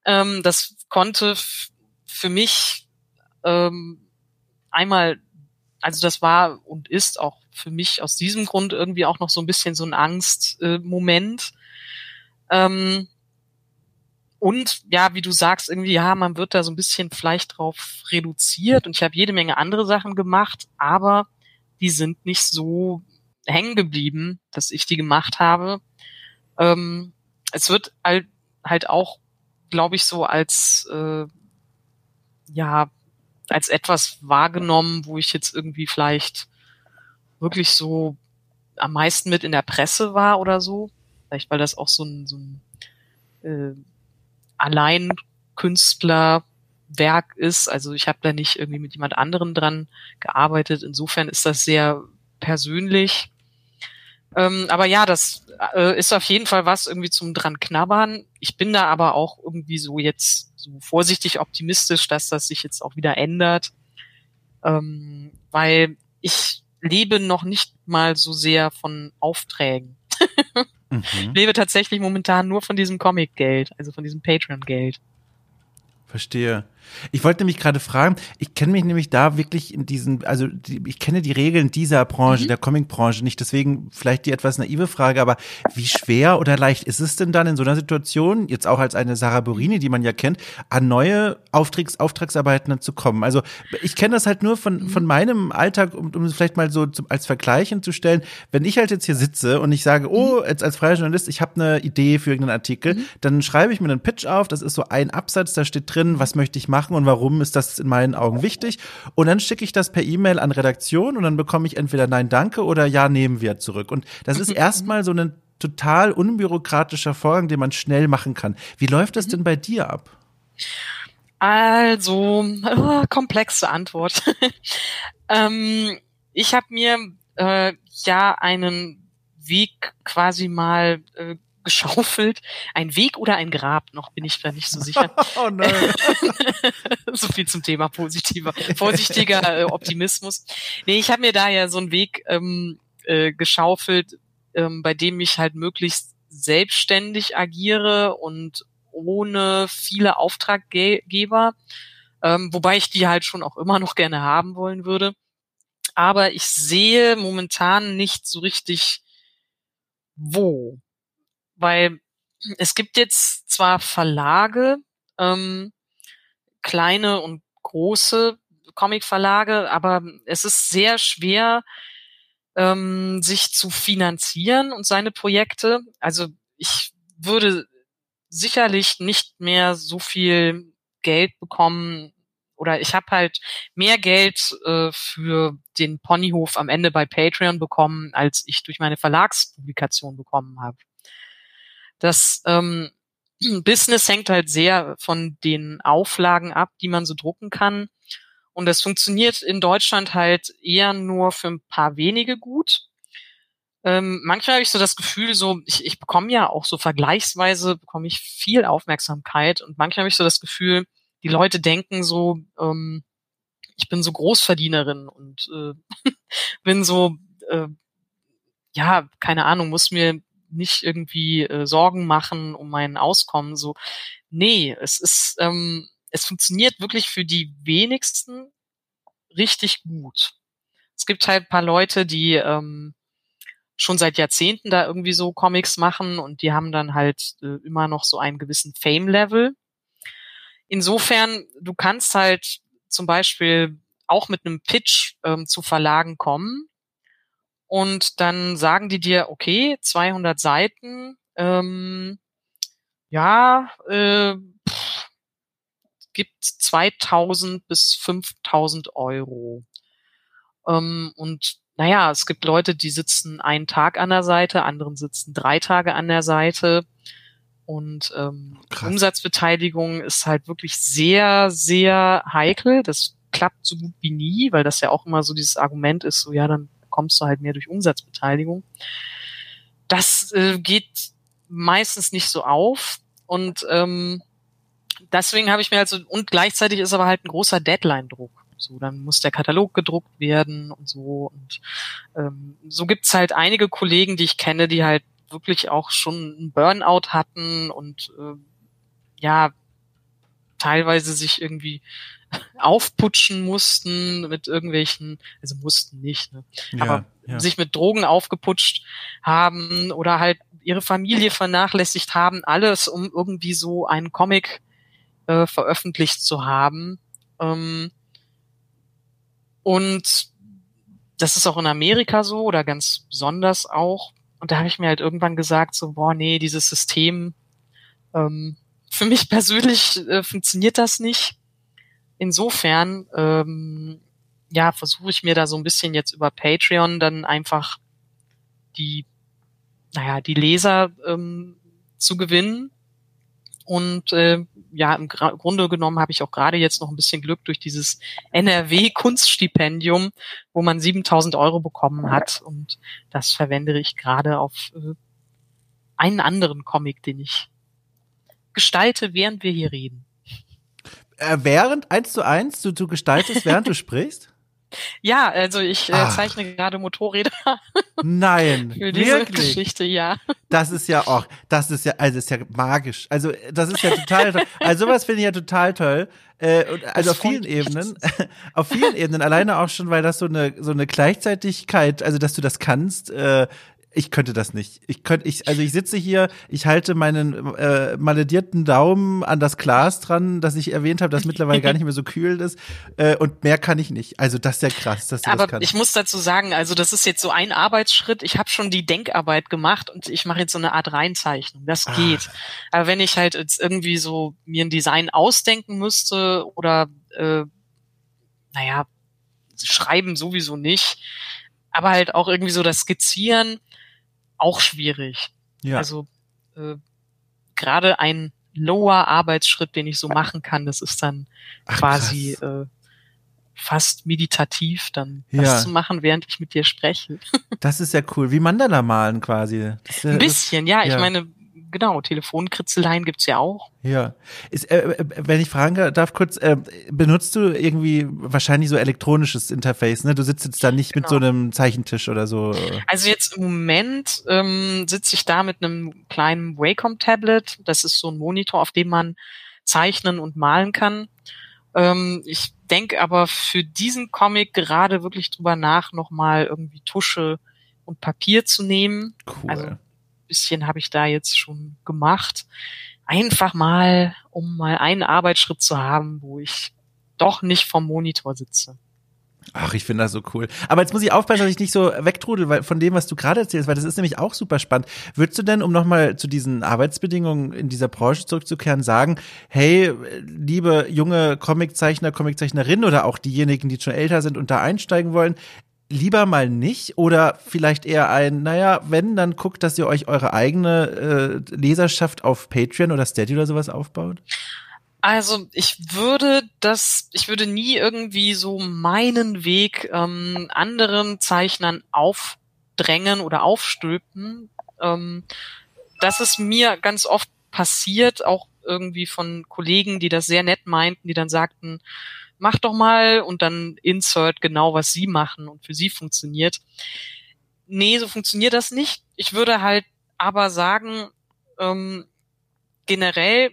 ähm, das konnte für mich ähm, einmal, also das war und ist auch für mich aus diesem Grund irgendwie auch noch so ein bisschen so ein Angstmoment. Äh, ähm, und ja, wie du sagst, irgendwie, ja, man wird da so ein bisschen vielleicht drauf reduziert und ich habe jede Menge andere Sachen gemacht, aber die sind nicht so hängen geblieben, dass ich die gemacht habe. Ähm, es wird halt, auch, glaube ich, so als äh, ja als etwas wahrgenommen, wo ich jetzt irgendwie vielleicht wirklich so am meisten mit in der Presse war oder so. Vielleicht weil das auch so ein, so ein äh, Alleinkünstlerwerk ist. Also ich habe da nicht irgendwie mit jemand anderen dran gearbeitet. Insofern ist das sehr persönlich. Ähm, aber ja, das äh, ist auf jeden Fall was irgendwie zum dran knabbern. Ich bin da aber auch irgendwie so jetzt so vorsichtig optimistisch, dass das sich jetzt auch wieder ändert, ähm, weil ich lebe noch nicht mal so sehr von Aufträgen. mhm. Ich lebe tatsächlich momentan nur von diesem Comic-Geld, also von diesem Patreon-Geld. Verstehe. Ich wollte nämlich gerade fragen, ich kenne mich nämlich da wirklich in diesen, also die, ich kenne die Regeln dieser Branche, mhm. der Comic-Branche nicht, deswegen vielleicht die etwas naive Frage, aber wie schwer oder leicht ist es denn dann in so einer Situation, jetzt auch als eine Sarah Borini, die man ja kennt, an neue Auftrags Auftragsarbeiten zu kommen? Also ich kenne das halt nur von, mhm. von meinem Alltag, um, um es vielleicht mal so zum, als Vergleich hinzustellen, wenn ich halt jetzt hier sitze und ich sage, oh, mhm. jetzt als freier Journalist, ich habe eine Idee für irgendeinen Artikel, mhm. dann schreibe ich mir einen Pitch auf, das ist so ein Absatz, da steht drin, was möchte ich machen und warum ist das in meinen Augen wichtig. Und dann schicke ich das per E-Mail an Redaktion und dann bekomme ich entweder Nein, danke oder Ja, nehmen wir zurück. Und das ist *laughs* erstmal so ein total unbürokratischer Vorgang, den man schnell machen kann. Wie läuft das denn bei dir ab? Also, oh, komplexe Antwort. *laughs* ähm, ich habe mir äh, ja einen Weg quasi mal äh, geschaufelt. Ein Weg oder ein Grab, noch bin ich da nicht so sicher. *laughs* oh nein. *laughs* so viel zum Thema positiver, vorsichtiger äh, Optimismus. Nee, ich habe mir da ja so einen Weg ähm, äh, geschaufelt, ähm, bei dem ich halt möglichst selbstständig agiere und ohne viele Auftraggeber, ähm, wobei ich die halt schon auch immer noch gerne haben wollen würde. Aber ich sehe momentan nicht so richtig, wo weil es gibt jetzt zwar Verlage, ähm, kleine und große Comic-Verlage, aber es ist sehr schwer, ähm, sich zu finanzieren und seine Projekte. Also ich würde sicherlich nicht mehr so viel Geld bekommen oder ich habe halt mehr Geld äh, für den Ponyhof am Ende bei Patreon bekommen, als ich durch meine Verlagspublikation bekommen habe. Das ähm, *clears throat* Business hängt halt sehr von den Auflagen ab, die man so drucken kann. Und das funktioniert in Deutschland halt eher nur für ein paar wenige gut. Ähm, manchmal habe ich so das Gefühl, so ich, ich bekomme ja auch so vergleichsweise bekomme ich viel Aufmerksamkeit und manchmal habe ich so das Gefühl, die Leute denken so, ähm, ich bin so Großverdienerin und äh, *laughs* bin so, äh, ja, keine Ahnung, muss mir nicht irgendwie äh, Sorgen machen um mein Auskommen. So, nee, es ist, ähm, es funktioniert wirklich für die wenigsten richtig gut. Es gibt halt paar Leute, die ähm, schon seit Jahrzehnten da irgendwie so Comics machen und die haben dann halt äh, immer noch so einen gewissen Fame-Level. Insofern, du kannst halt zum Beispiel auch mit einem Pitch ähm, zu Verlagen kommen und dann sagen die dir, okay, 200 Seiten, ähm, ja, äh, pff, gibt 2000 bis 5000 Euro. Ähm, und naja, es gibt Leute, die sitzen einen Tag an der Seite, anderen sitzen drei Tage an der Seite. Und ähm, Umsatzbeteiligung ist halt wirklich sehr, sehr heikel. Das klappt so gut wie nie, weil das ja auch immer so dieses Argument ist, so ja, dann bekommst du halt mehr durch Umsatzbeteiligung. Das äh, geht meistens nicht so auf und ähm, deswegen habe ich mir halt und gleichzeitig ist aber halt ein großer Deadline-Druck. So, dann muss der Katalog gedruckt werden und so. Und ähm, so gibt's halt einige Kollegen, die ich kenne, die halt wirklich auch schon einen Burnout hatten und äh, ja, teilweise sich irgendwie aufputschen mussten mit irgendwelchen, also mussten nicht, ne? Ja, aber ja. sich mit Drogen aufgeputscht haben oder halt ihre Familie vernachlässigt haben, alles, um irgendwie so einen Comic äh, veröffentlicht zu haben. Ähm, und das ist auch in Amerika so oder ganz besonders auch. Und da habe ich mir halt irgendwann gesagt, so, boah, nee, dieses System, ähm, für mich persönlich äh, funktioniert das nicht. Insofern, ähm, ja, versuche ich mir da so ein bisschen jetzt über Patreon dann einfach die, naja, die Leser ähm, zu gewinnen. Und äh, ja, im Gra Grunde genommen habe ich auch gerade jetzt noch ein bisschen Glück durch dieses NRW-Kunststipendium, wo man 7000 Euro bekommen hat. Und das verwende ich gerade auf äh, einen anderen Comic, den ich gestalte, während wir hier reden äh, während eins zu eins du, du gestaltest, während du sprichst? *laughs* Ja, also ich äh, zeichne gerade Motorräder. Nein, *laughs* für diese wirklich? Geschichte, ja. Das ist ja auch, das ist ja, also ist ja magisch. Also das ist ja total toll. Also sowas finde ich ja total toll. Äh, also auf vielen Ebenen, *laughs* auf vielen Ebenen, alleine auch schon, weil das so eine so eine Gleichzeitigkeit, also dass du das kannst, äh, ich könnte das nicht. Ich könnte, ich, also ich sitze hier, ich halte meinen äh, maledierten Daumen an das Glas dran, das ich erwähnt habe, das mittlerweile gar nicht mehr so kühl ist. Äh, und mehr kann ich nicht. Also das ist ja krass, dass du Aber das ich muss dazu sagen, also das ist jetzt so ein Arbeitsschritt. Ich habe schon die Denkarbeit gemacht und ich mache jetzt so eine Art Reinzeichnung. Das ah. geht. Aber wenn ich halt jetzt irgendwie so mir ein Design ausdenken müsste oder äh, naja, schreiben sowieso nicht, aber halt auch irgendwie so das Skizzieren auch schwierig. Ja. Also äh, gerade ein lower Arbeitsschritt, den ich so machen kann, das ist dann Ach, quasi äh, fast meditativ, dann ja. das zu machen, während ich mit dir spreche. *laughs* das ist ja cool, wie Mandala malen quasi. Ja, Ein bisschen, ja. Ich meine, genau, Telefonkritzeleien gibt's ja auch. Ja. Ist, äh, äh, wenn ich fragen darf, kurz, äh, benutzt du irgendwie wahrscheinlich so elektronisches Interface, ne? Du sitzt jetzt da nicht genau. mit so einem Zeichentisch oder so. Also jetzt im Moment ähm, sitze ich da mit einem kleinen Wacom-Tablet. Das ist so ein Monitor, auf dem man zeichnen und malen kann. Ähm, ich denke aber für diesen Comic gerade wirklich drüber nach, nochmal irgendwie Tusche und Papier zu nehmen. Cool. Also bisschen habe ich da jetzt schon gemacht. Einfach mal, um mal einen Arbeitsschritt zu haben, wo ich doch nicht vom Monitor sitze. Ach, ich finde das so cool. Aber jetzt muss ich aufpassen, dass ich nicht so wegtrudel weil, von dem, was du gerade erzählst, weil das ist nämlich auch super spannend. Würdest du denn, um nochmal zu diesen Arbeitsbedingungen in dieser Branche zurückzukehren, sagen, hey, liebe junge Comiczeichner, Comiczeichnerinnen oder auch diejenigen, die schon älter sind und da einsteigen wollen, lieber mal nicht oder vielleicht eher ein, naja, wenn, dann guckt, dass ihr euch eure eigene äh, Leserschaft auf Patreon oder Steady oder sowas aufbaut? Also ich würde das, ich würde nie irgendwie so meinen Weg ähm, anderen Zeichnern aufdrängen oder aufstülpen. Ähm, das ist mir ganz oft passiert, auch irgendwie von Kollegen, die das sehr nett meinten, die dann sagten, mach doch mal und dann insert genau, was sie machen und für sie funktioniert. Nee, so funktioniert das nicht. Ich würde halt aber sagen, ähm, generell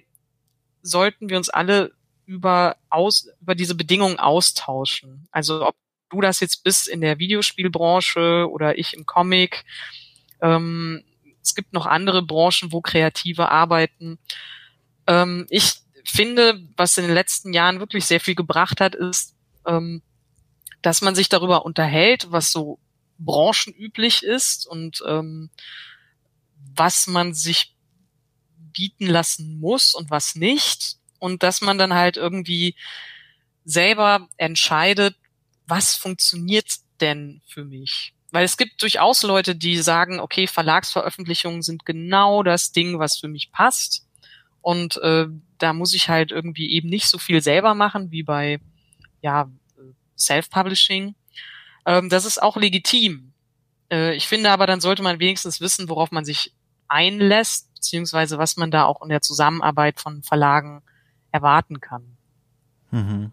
sollten wir uns alle über, aus, über diese Bedingungen austauschen. Also ob du das jetzt bist in der Videospielbranche oder ich im Comic. Ähm, es gibt noch andere Branchen, wo Kreative arbeiten. Ähm, ich finde, was in den letzten Jahren wirklich sehr viel gebracht hat, ist, ähm, dass man sich darüber unterhält, was so branchenüblich ist und ähm, was man sich bieten lassen muss und was nicht. Und dass man dann halt irgendwie selber entscheidet, was funktioniert denn für mich. Weil es gibt durchaus Leute, die sagen, okay, Verlagsveröffentlichungen sind genau das Ding, was für mich passt. Und äh, da muss ich halt irgendwie eben nicht so viel selber machen wie bei ja, Self-Publishing. Ähm, das ist auch legitim. Äh, ich finde aber, dann sollte man wenigstens wissen, worauf man sich einlässt, beziehungsweise was man da auch in der Zusammenarbeit von Verlagen erwarten kann. Mhm.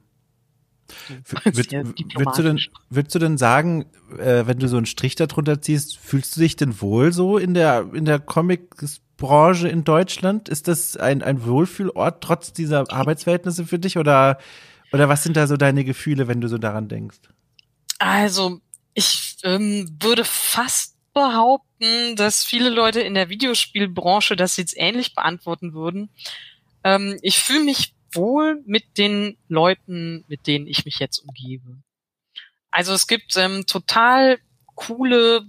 Würd, würdest, du denn, würdest du denn sagen, äh, wenn du so einen Strich darunter ziehst, fühlst du dich denn wohl so in der, in der Comic-Branche in Deutschland? Ist das ein, ein Wohlfühlort trotz dieser Arbeitsverhältnisse für dich oder, oder was sind da so deine Gefühle, wenn du so daran denkst? Also, ich ähm, würde fast behaupten, dass viele Leute in der Videospielbranche das jetzt ähnlich beantworten würden. Ähm, ich fühle mich wohl mit den Leuten, mit denen ich mich jetzt umgebe. Also es gibt ähm, total coole,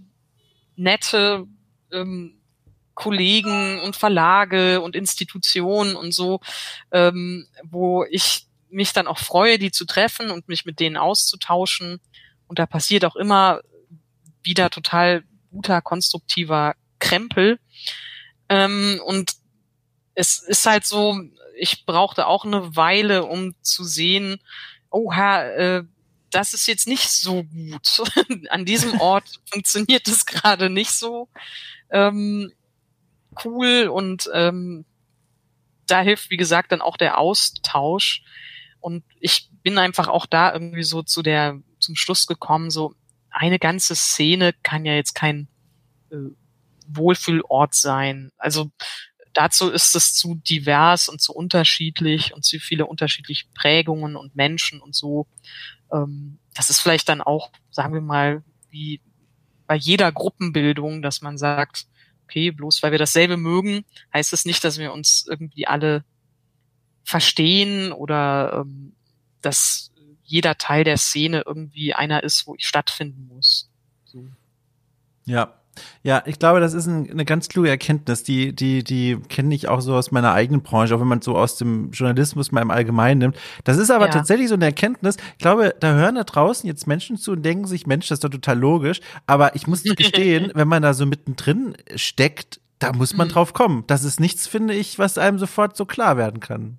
nette ähm, Kollegen und Verlage und Institutionen und so, ähm, wo ich mich dann auch freue, die zu treffen und mich mit denen auszutauschen. Und da passiert auch immer wieder total guter, konstruktiver Krempel. Ähm, und es ist halt so, ich brauchte auch eine Weile, um zu sehen, oha, äh, das ist jetzt nicht so gut. *laughs* An diesem Ort funktioniert es gerade nicht so ähm, cool und ähm, da hilft, wie gesagt, dann auch der Austausch. Und ich bin einfach auch da irgendwie so zu der zum Schluss gekommen, so eine ganze Szene kann ja jetzt kein äh, Wohlfühlort sein. Also dazu ist es zu divers und zu unterschiedlich und zu viele unterschiedliche Prägungen und Menschen und so. Ähm, das ist vielleicht dann auch, sagen wir mal, wie bei jeder Gruppenbildung, dass man sagt, okay, bloß weil wir dasselbe mögen, heißt es das nicht, dass wir uns irgendwie alle verstehen oder ähm, dass jeder Teil der Szene irgendwie einer ist, wo ich stattfinden muss. So. Ja, ja, ich glaube, das ist ein, eine ganz kluge Erkenntnis, die, die, die kenne ich auch so aus meiner eigenen Branche, auch wenn man so aus dem Journalismus mal im Allgemeinen nimmt. Das ist aber ja. tatsächlich so eine Erkenntnis. Ich glaube, da hören da draußen jetzt Menschen zu und denken sich, Mensch, das ist doch total logisch. Aber ich muss gestehen, *laughs* wenn man da so mittendrin steckt, da muss man mhm. drauf kommen. Das ist nichts, finde ich, was einem sofort so klar werden kann.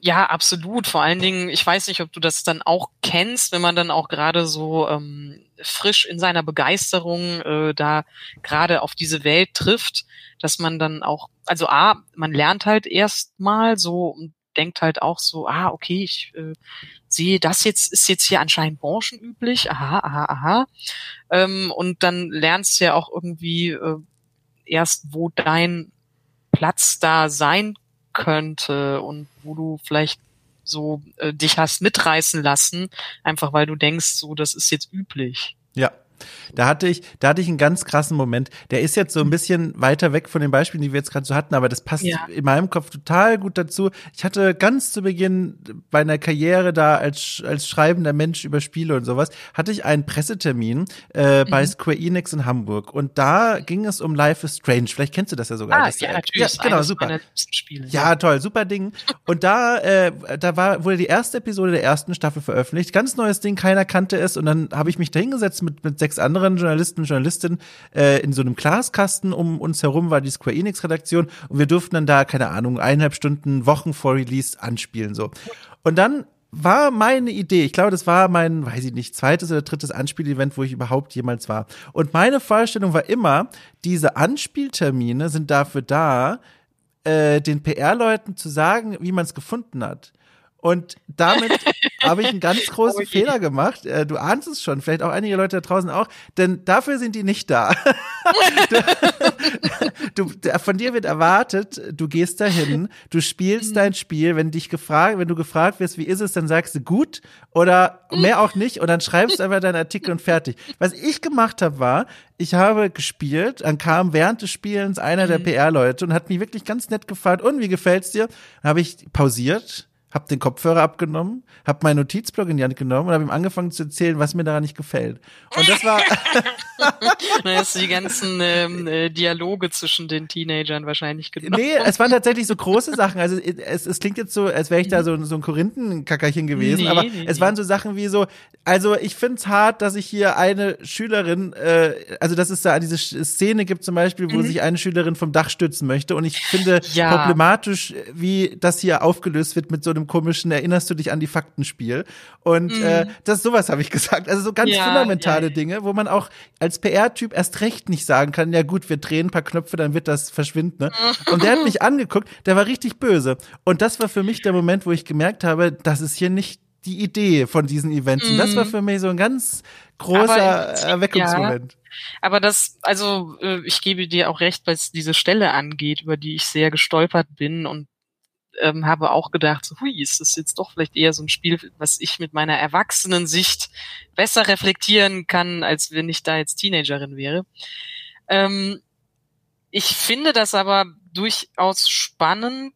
Ja, absolut. Vor allen Dingen, ich weiß nicht, ob du das dann auch kennst, wenn man dann auch gerade so ähm, frisch in seiner Begeisterung äh, da gerade auf diese Welt trifft, dass man dann auch, also A, man lernt halt erstmal so und denkt halt auch so, ah, okay, ich äh, sehe, das jetzt ist jetzt hier anscheinend branchenüblich, aha, aha, aha. Ähm, und dann lernst du ja auch irgendwie äh, erst, wo dein Platz da sein könnte und wo du vielleicht so äh, dich hast mitreißen lassen, einfach weil du denkst, so das ist jetzt üblich. Ja, da hatte ich, da hatte ich einen ganz krassen Moment. Der ist jetzt so ein bisschen weiter weg von den Beispielen, die wir jetzt gerade so hatten, aber das passt ja. in meinem Kopf total gut dazu. Ich hatte ganz zu Beginn meiner Karriere da als, als schreibender Mensch über Spiele und sowas, hatte ich einen Pressetermin äh, mhm. bei Square Enix in Hamburg und da ging es um Life is Strange. Vielleicht kennst du das ja sogar. Ah, das, ja, natürlich. Ja, genau, super. Spiele, ja, toll, super Ding. Und da, äh, da war, wurde die erste Episode der ersten Staffel veröffentlicht. Ganz neues Ding, keiner kannte es und dann habe ich mich da hingesetzt mit, mit sechs anderen Journalisten und Journalistinnen äh, in so einem Glaskasten um uns herum war die Square Enix Redaktion und wir durften dann da keine Ahnung eineinhalb Stunden Wochen vor Release anspielen so und dann war meine Idee, ich glaube, das war mein, weiß ich nicht, zweites oder drittes Anspielevent, wo ich überhaupt jemals war. Und meine Vorstellung war immer, diese Anspieltermine sind dafür da, äh, den PR-Leuten zu sagen, wie man es gefunden hat. Und damit *laughs* habe ich einen ganz großen Fehler gemacht. Äh, du ahnst es schon, vielleicht auch einige Leute da draußen auch, denn dafür sind die nicht da. *laughs* du, du, von dir wird erwartet, du gehst dahin, du spielst dein Spiel, wenn dich gefragt, wenn du gefragt wirst, wie ist es, dann sagst du gut oder mehr auch nicht und dann schreibst du einfach deinen Artikel und fertig. Was ich gemacht habe, war, ich habe gespielt, dann kam während des Spielens einer der mhm. PR-Leute und hat mich wirklich ganz nett gefragt, und wie gefällt's dir? Dann habe ich pausiert, hab den Kopfhörer abgenommen, hab meinen Notizblock in die Hand genommen und habe ihm angefangen zu erzählen, was mir daran nicht gefällt. Und das war. *laughs* Hast du die ganzen ähm, äh, Dialoge zwischen den Teenagern wahrscheinlich genommen. Nee, es waren tatsächlich so große Sachen. Also es, es klingt jetzt so, als wäre ich da so, so ein Korinthenkackerchen gewesen, nee, aber nee, es nee. waren so Sachen wie so, also ich find's hart, dass ich hier eine Schülerin, äh, also dass es da diese Szene gibt zum Beispiel, wo mhm. sich eine Schülerin vom Dach stürzen möchte. Und ich finde ja. problematisch, wie das hier aufgelöst wird mit so einem komischen, erinnerst du dich an die Faktenspiel? Und mhm. äh, das sowas habe ich gesagt. Also so ganz ja, fundamentale ja, ja. Dinge, wo man auch als PR-Typ erst recht nicht sagen kann, ja gut, wir drehen ein paar Knöpfe, dann wird das verschwinden. Ne? *laughs* Und der hat mich angeguckt, der war richtig böse. Und das war für mich der Moment, wo ich gemerkt habe, das ist hier nicht die Idee von diesen Events. Mhm. Und das war mhm. für mich so ein ganz großer Erweckungsmoment. Ja, aber das, also äh, ich gebe dir auch recht, was diese Stelle angeht, über die ich sehr gestolpert bin und ähm, habe auch gedacht, so, hui, ist das jetzt doch vielleicht eher so ein Spiel, was ich mit meiner erwachsenen Sicht besser reflektieren kann, als wenn ich da jetzt Teenagerin wäre. Ähm, ich finde das aber durchaus spannend,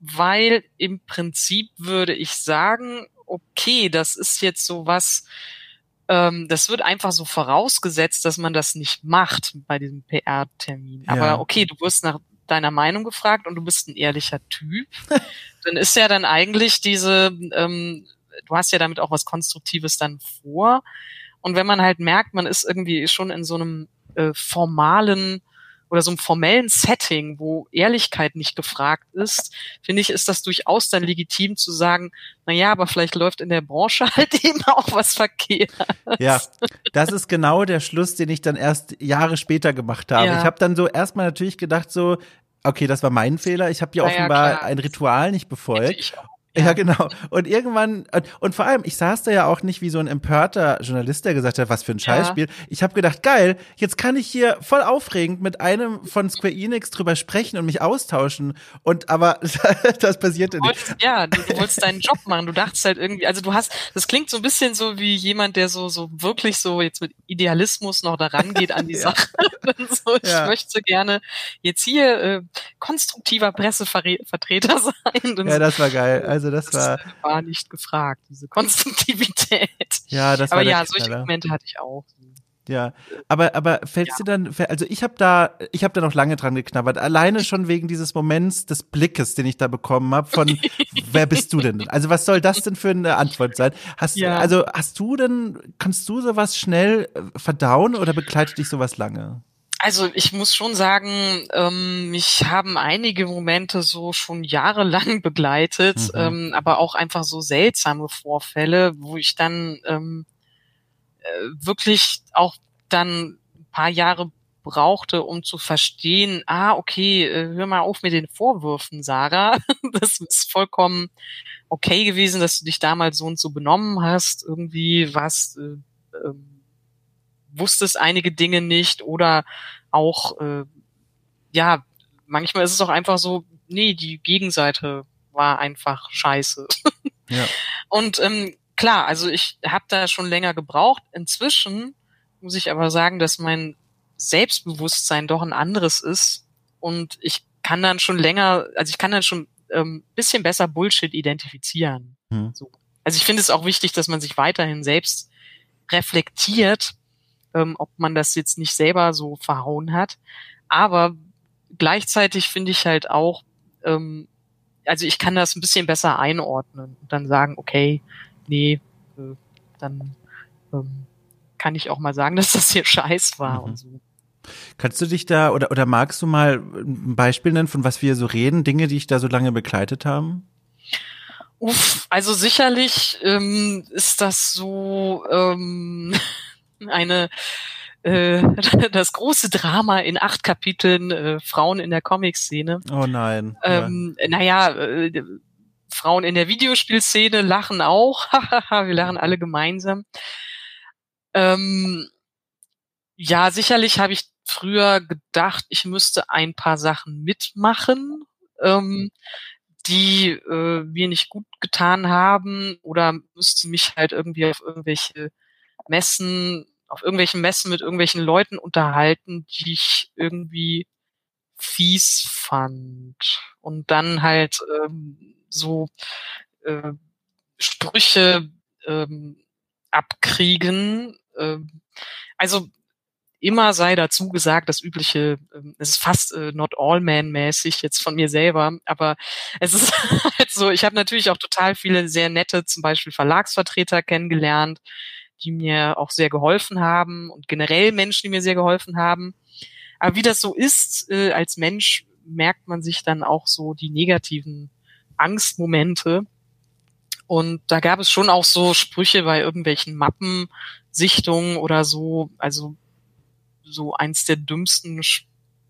weil im Prinzip würde ich sagen, okay, das ist jetzt so was, ähm, das wird einfach so vorausgesetzt, dass man das nicht macht bei diesem PR-Termin. Ja. Aber okay, du wirst nach deiner Meinung gefragt und du bist ein ehrlicher Typ, *laughs* dann ist ja dann eigentlich diese, ähm, du hast ja damit auch was Konstruktives dann vor. Und wenn man halt merkt, man ist irgendwie schon in so einem äh, formalen oder so einem formellen Setting, wo Ehrlichkeit nicht gefragt ist, finde ich, ist das durchaus dann legitim zu sagen, na ja, aber vielleicht läuft in der Branche *laughs* halt eben auch was verkehrt. Ja, das ist genau der Schluss, den ich dann erst Jahre später gemacht habe. Ja. Ich habe dann so erstmal natürlich gedacht so, okay, das war mein Fehler. Ich habe ja offenbar ja, ein Ritual nicht befolgt. Ja. ja, genau. Und irgendwann, und, und, vor allem, ich saß da ja auch nicht wie so ein empörter Journalist, der gesagt hat, was für ein Scheißspiel. Ja. Ich habe gedacht, geil, jetzt kann ich hier voll aufregend mit einem von Square Enix drüber sprechen und mich austauschen. Und aber *laughs* das passierte nicht. Ja, du, du wolltest deinen Job machen. Du dachtest halt irgendwie, also du hast, das klingt so ein bisschen so wie jemand, der so, so wirklich so jetzt mit Idealismus noch daran geht an *laughs* die ja. Sache. *laughs* so, ich möchte gerne jetzt hier äh, konstruktiver Pressevertreter sein. ja, das war geil. Also das, das war war nicht gefragt, diese Konstruktivität. Ja, das war Aber ja, solche Momente hatte ich auch. Ja, aber aber fällt ja. dir dann, also ich habe da, ich habe da noch lange dran geknabbert, alleine schon wegen dieses Moments des Blickes, den ich da bekommen habe von, *laughs* wer bist du denn? Also was soll das denn für eine Antwort sein? Hast ja. also hast du denn, kannst du sowas schnell äh, verdauen oder begleitet dich sowas lange? Also ich muss schon sagen, ähm, mich haben einige Momente so schon jahrelang *laughs* begleitet, mhm. ähm, aber auch einfach so seltsame Vorfälle, wo ich dann ähm, äh, wirklich auch dann ein paar Jahre brauchte, um zu verstehen, ah, okay, äh, hör mal auf mit den Vorwürfen, Sarah. *laughs* Das ist vollkommen okay gewesen, dass du dich damals so und so benommen hast. Irgendwie was äh, äh, wusstest einige Dinge nicht oder auch, äh, ja, manchmal ist es auch einfach so, nee, die Gegenseite war einfach scheiße. *laughs* Ja. Und ähm, klar, also ich habe da schon länger gebraucht. Inzwischen muss ich aber sagen, dass mein Selbstbewusstsein doch ein anderes ist und ich kann dann schon länger, also ich kann dann schon ähm, bisschen besser Bullshit identifizieren. Hm. So. Also ich finde es auch wichtig, dass man sich weiterhin selbst reflektiert ähm, ob man das jetzt nicht selber so verhauen hat. Aber gleichzeitig finde ich halt auch, ähm, also ich kann das ein bisschen besser einordnen und dann sagen, okay, nee, äh, dann ähm, kann ich auch mal sagen, *laughs* dass das hier scheiß war mhm. und so. Kannst du dich da oder, oder magst du mal ein Beispiel nennen, von was wir so reden, Dinge, die dich da so lange begleitet haben? Uff, also sicherlich ähm, ist das so, ähm, *laughs* eine äh, *laughs* das große Drama in acht Kapiteln äh, Frauen in der Comic-Szene. Oh nein. Ähm, ja. Naja, äh, Frauen in der Videospielszene lachen auch. *laughs* Wir lachen alle gemeinsam. Ähm, ja, sicherlich habe ich früher gedacht, ich müsste ein paar Sachen mitmachen, ähm, die äh, mir nicht gut getan haben oder müsste mich halt irgendwie auf irgendwelche Messen, auf irgendwelchen Messen mit irgendwelchen Leuten unterhalten, die ich irgendwie fies fand. Und dann halt ähm, so äh, Sprüche ähm, abkriegen. Ähm, also immer sei dazu gesagt, das übliche, ähm, es ist fast äh, not all man mäßig jetzt von mir selber, aber es ist *laughs* halt so, ich habe natürlich auch total viele sehr nette, zum Beispiel Verlagsvertreter kennengelernt, die mir auch sehr geholfen haben und generell Menschen, die mir sehr geholfen haben. Aber wie das so ist, äh, als Mensch merkt man sich dann auch so die negativen Angstmomente. Und da gab es schon auch so Sprüche bei irgendwelchen Mappensichtungen oder so. Also so eins der dümmsten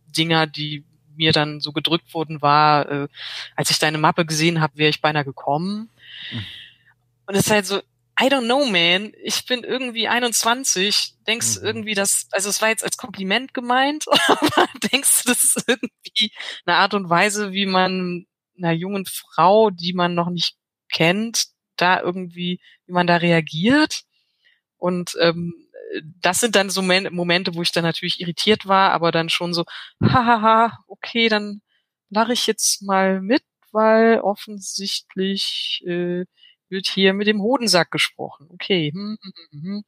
Dinger, die mir dann so gedrückt wurden, war, äh, als ich deine Mappe gesehen habe, wäre ich beinahe gekommen. Mhm. Und es ist halt so, I don't know, man. Ich bin irgendwie 21. Denkst mhm. irgendwie, dass, also es war jetzt als Kompliment gemeint, *laughs* aber denkst du, das ist irgendwie eine Art und Weise, wie man einer jungen Frau, die man noch nicht kennt, da irgendwie, wie man da reagiert? Und ähm, das sind dann so Momente, wo ich dann natürlich irritiert war, aber dann schon so, hahaha, okay, dann lache ich jetzt mal mit, weil offensichtlich äh, wird hier mit dem Hodensack gesprochen. Okay. Hm, hm, hm, hm.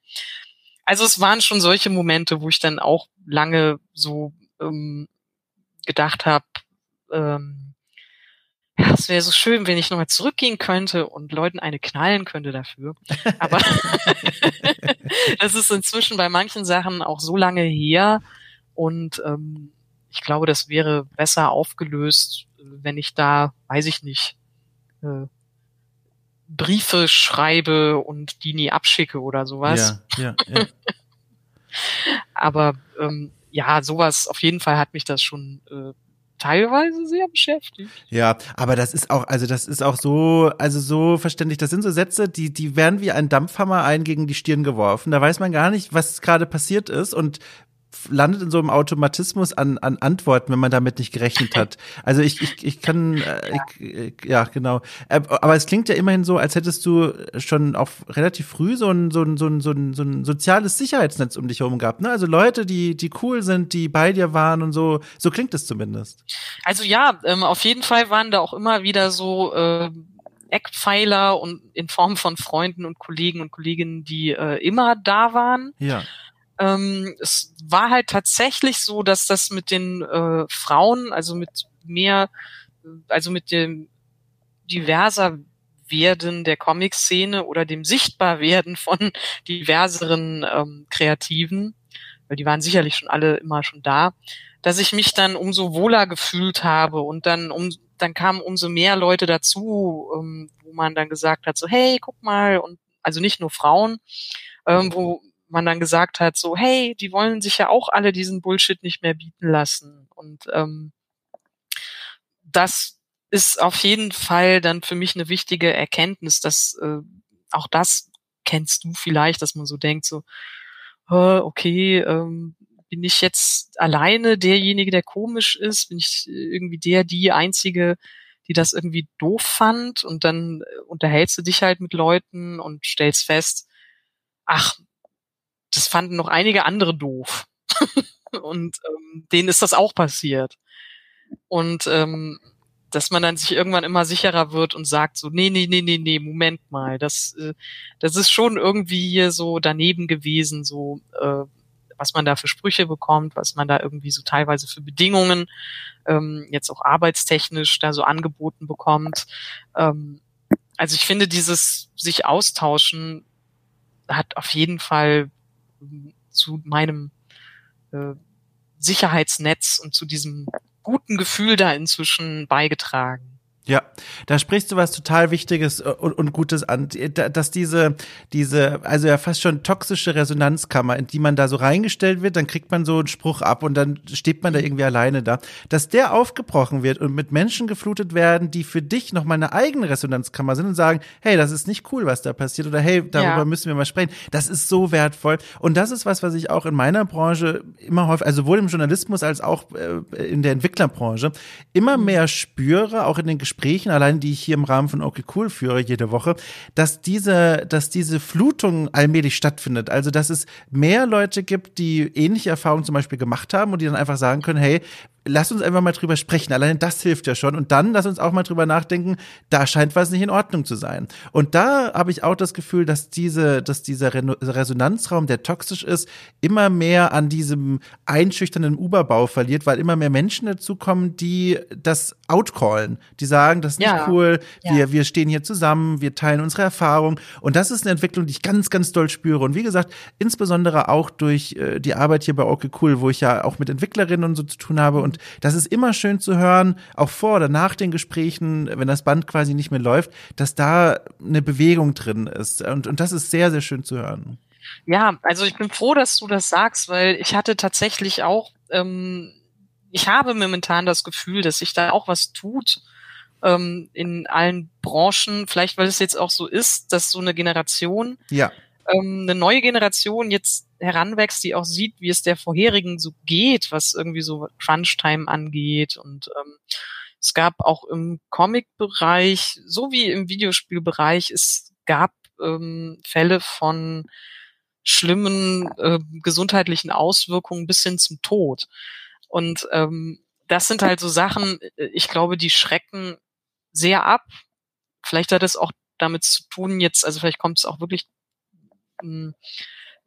Also es waren schon solche Momente, wo ich dann auch lange so ähm, gedacht habe, ähm, ja, es wäre so schön, wenn ich nochmal zurückgehen könnte und Leuten eine knallen könnte dafür. *laughs* Aber *laughs* es ist inzwischen bei manchen Sachen auch so lange her und ähm, ich glaube, das wäre besser aufgelöst, wenn ich da, weiß ich nicht, äh, Briefe schreibe und die nie abschicke oder sowas. Ja, ja, ja. *laughs* Aber ähm, ja, sowas auf jeden Fall hat mich das schon äh, teilweise sehr beschäftigt. Ja, aber das ist auch, also das ist auch so, also so verständlich. Das sind so Sätze, die, die werden wie ein Dampfhammer ein gegen die Stirn geworfen. Da weiß man gar nicht, was gerade passiert ist und landet in so einem Automatismus an, an Antworten, wenn man damit nicht gerechnet hat. Also ich, ich, ich kann, *laughs* äh, ich, ja, genau. Äh, aber es klingt ja immerhin so, als hättest du schon auch relativ früh so ein, so ein, so ein, so ein, so ein soziales Sicherheitsnetz um dich herum gehabt. Ne? Also Leute, die, die cool sind, die bei dir waren und so. So klingt es zumindest. Also ja, ähm, auf jeden Fall waren da auch immer wieder so äh, Eckpfeiler und in Form von Freunden und Kollegen und Kolleginnen, die äh, immer da waren. Ja ähm, es war halt tatsächlich so, dass das mit den äh, Frauen, also mit mehr, also mit dem diverser werden der Comic-Szene oder dem Sichtbarwerden von *laughs* diverseren ähm, Kreativen, weil die waren sicherlich schon alle immer schon da, dass ich mich dann umso wohler gefühlt habe und dann um dann kamen umso mehr Leute dazu, ähm, wo man dann gesagt hat, so hey, guck mal und also nicht nur Frauen, ähm, wo man dann gesagt hat, so, hey, die wollen sich ja auch alle diesen Bullshit nicht mehr bieten lassen. Und ähm, das ist auf jeden Fall dann für mich eine wichtige Erkenntnis, dass äh, auch das kennst du vielleicht, dass man so denkt, so, okay, ähm, bin ich jetzt alleine derjenige, der komisch ist? Bin ich irgendwie der, die einzige, die das irgendwie doof fand? Und dann äh, unterhältst du dich halt mit Leuten und stellst fest, ach, das fanden noch einige andere doof. *laughs* und ähm, denen ist das auch passiert. Und ähm, dass man dann sich irgendwann immer sicherer wird und sagt so, nee, nee, nee, nee, nee, Moment mal, das, äh, das ist schon irgendwie hier so daneben gewesen, so äh, was man da für Sprüche bekommt, was man da irgendwie so teilweise für Bedingungen ähm, jetzt auch arbeitstechnisch da so angeboten bekommt. Ähm, also ich finde, dieses sich austauschen hat auf jeden Fall zu meinem äh, Sicherheitsnetz und zu diesem guten Gefühl da inzwischen beigetragen. Ja, da sprichst du was total Wichtiges äh, und, und, Gutes an, dass diese, diese, also ja fast schon toxische Resonanzkammer, in die man da so reingestellt wird, dann kriegt man so einen Spruch ab und dann steht man da irgendwie alleine da, dass der aufgebrochen wird und mit Menschen geflutet werden, die für dich noch mal eine eigene Resonanzkammer sind und sagen, hey, das ist nicht cool, was da passiert oder hey, darüber ja. müssen wir mal sprechen. Das ist so wertvoll und das ist was, was ich auch in meiner Branche immer häufig, also sowohl im Journalismus als auch äh, in der Entwicklerbranche immer mhm. mehr spüre, auch in den Gesprächen Gesprächen, allein die ich hier im Rahmen von Okay Cool führe jede Woche, dass diese, dass diese Flutung allmählich stattfindet. Also, dass es mehr Leute gibt, die ähnliche Erfahrungen zum Beispiel gemacht haben und die dann einfach sagen können, hey, lass uns einfach mal drüber sprechen. Allein das hilft ja schon. Und dann lass uns auch mal drüber nachdenken, da scheint was nicht in Ordnung zu sein. Und da habe ich auch das Gefühl, dass diese, dass dieser Resonanzraum, der toxisch ist, immer mehr an diesem einschüchternden Uberbau verliert, weil immer mehr Menschen dazukommen, die das outcallen, die sagen, das ist nicht ja. cool, wir, ja. wir stehen hier zusammen, wir teilen unsere Erfahrung. Und das ist eine Entwicklung, die ich ganz, ganz doll spüre. Und wie gesagt, insbesondere auch durch äh, die Arbeit hier bei Okay Cool, wo ich ja auch mit Entwicklerinnen und so zu tun habe und das ist immer schön zu hören, auch vor oder nach den Gesprächen, wenn das Band quasi nicht mehr läuft, dass da eine Bewegung drin ist. Und, und das ist sehr, sehr schön zu hören. Ja, also ich bin froh, dass du das sagst, weil ich hatte tatsächlich auch, ähm, ich habe momentan das Gefühl, dass sich da auch was tut ähm, in allen Branchen. Vielleicht, weil es jetzt auch so ist, dass so eine Generation ja ähm, eine neue Generation jetzt heranwächst, die auch sieht, wie es der vorherigen so geht, was irgendwie so Crunch-Time angeht. Und ähm, es gab auch im Comic-Bereich, so wie im Videospielbereich, es gab ähm, Fälle von schlimmen äh, gesundheitlichen Auswirkungen bis hin zum Tod. Und ähm, das sind halt so Sachen, äh, ich glaube, die schrecken sehr ab. Vielleicht hat es auch damit zu tun jetzt, also vielleicht kommt es auch wirklich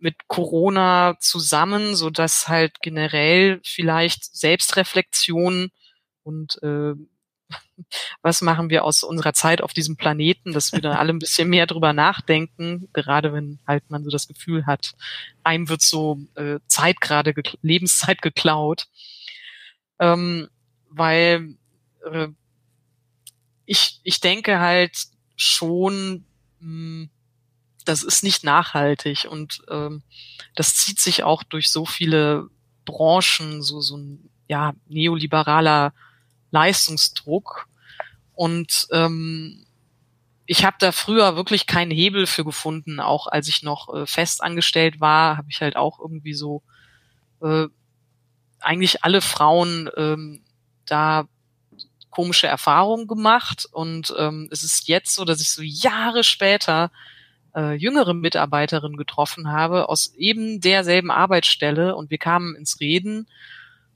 mit Corona zusammen, so dass halt generell vielleicht Selbstreflexion und äh, *laughs* was machen wir aus unserer Zeit auf diesem Planeten, dass wir da alle ein bisschen mehr drüber nachdenken, gerade wenn halt man so das Gefühl hat, einem wird so äh, Zeit gerade, Lebenszeit geklaut. Ähm, weil äh, ich, ich denke halt schon, mh, hm, das ist nicht nachhaltig und ähm, das zieht sich auch durch so viele Branchen, so, so ein ja, neoliberaler Leistungsdruck. Und ähm, ich habe da früher wirklich keinen Hebel für gefunden. Auch als ich noch äh, fest angestellt war, habe ich halt auch irgendwie so äh, eigentlich alle Frauen ähm, da komische Erfahrungen gemacht. Und ähm, es ist jetzt so, dass ich so Jahre später äh, jüngere Mitarbeiterin getroffen habe aus eben derselben Arbeitsstelle und wir kamen ins Reden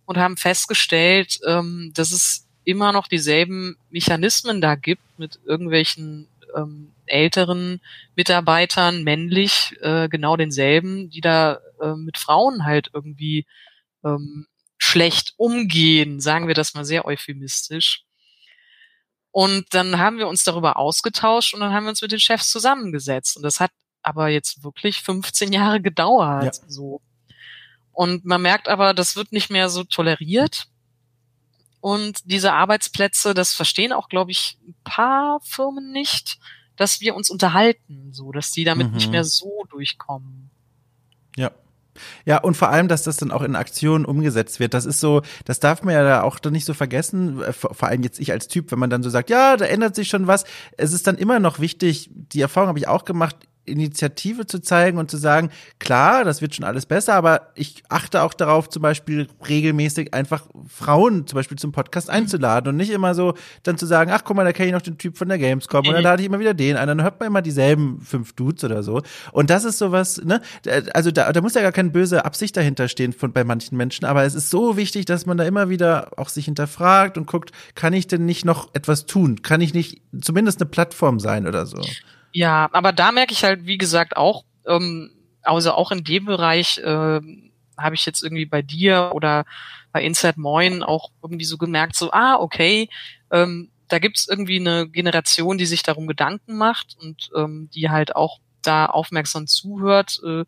und haben festgestellt, ähm, dass es immer noch dieselben Mechanismen da gibt mit irgendwelchen ähm, älteren Mitarbeitern, männlich, äh, genau denselben, die da äh, mit Frauen halt irgendwie ähm, schlecht umgehen, sagen wir das mal sehr euphemistisch. Und dann haben wir uns darüber ausgetauscht und dann haben wir uns mit den Chefs zusammengesetzt. Und das hat aber jetzt wirklich 15 Jahre gedauert. Ja. So. Und man merkt aber, das wird nicht mehr so toleriert. Und diese Arbeitsplätze, das verstehen auch, glaube ich, ein paar Firmen nicht, dass wir uns unterhalten, so, dass die damit mhm. nicht mehr so durchkommen. Ja. Ja, und vor allem, dass das dann auch in Aktionen umgesetzt wird. Das ist so, das darf man ja da auch dann nicht so vergessen. Äh, vor allem jetzt ich als Typ, wenn man dann so sagt, ja, da ändert sich schon was. Es ist dann immer noch wichtig, die Erfahrung habe ich auch gemacht, Initiative zu zeigen und zu sagen, klar, das wird schon alles besser, aber ich achte auch darauf, zum Beispiel regelmäßig einfach Frauen zum Beispiel zum Podcast einzuladen und nicht immer so dann zu sagen, ach guck mal, da kenne ich noch den Typ von der Gamescom und dann lade ich immer wieder den ein, dann hört man immer dieselben fünf Dudes oder so. Und das ist sowas, ne, also da, da muss ja gar keine böse Absicht dahinter stehen von bei manchen Menschen, aber es ist so wichtig, dass man da immer wieder auch sich hinterfragt und guckt, kann ich denn nicht noch etwas tun? Kann ich nicht zumindest eine Plattform sein oder so? Ja, aber da merke ich halt, wie gesagt, auch, ähm, also auch in dem Bereich äh, habe ich jetzt irgendwie bei dir oder bei Inside Moin auch irgendwie so gemerkt, so, ah, okay, ähm, da gibt's irgendwie eine Generation, die sich darum Gedanken macht und ähm, die halt auch da aufmerksam zuhört, äh, eine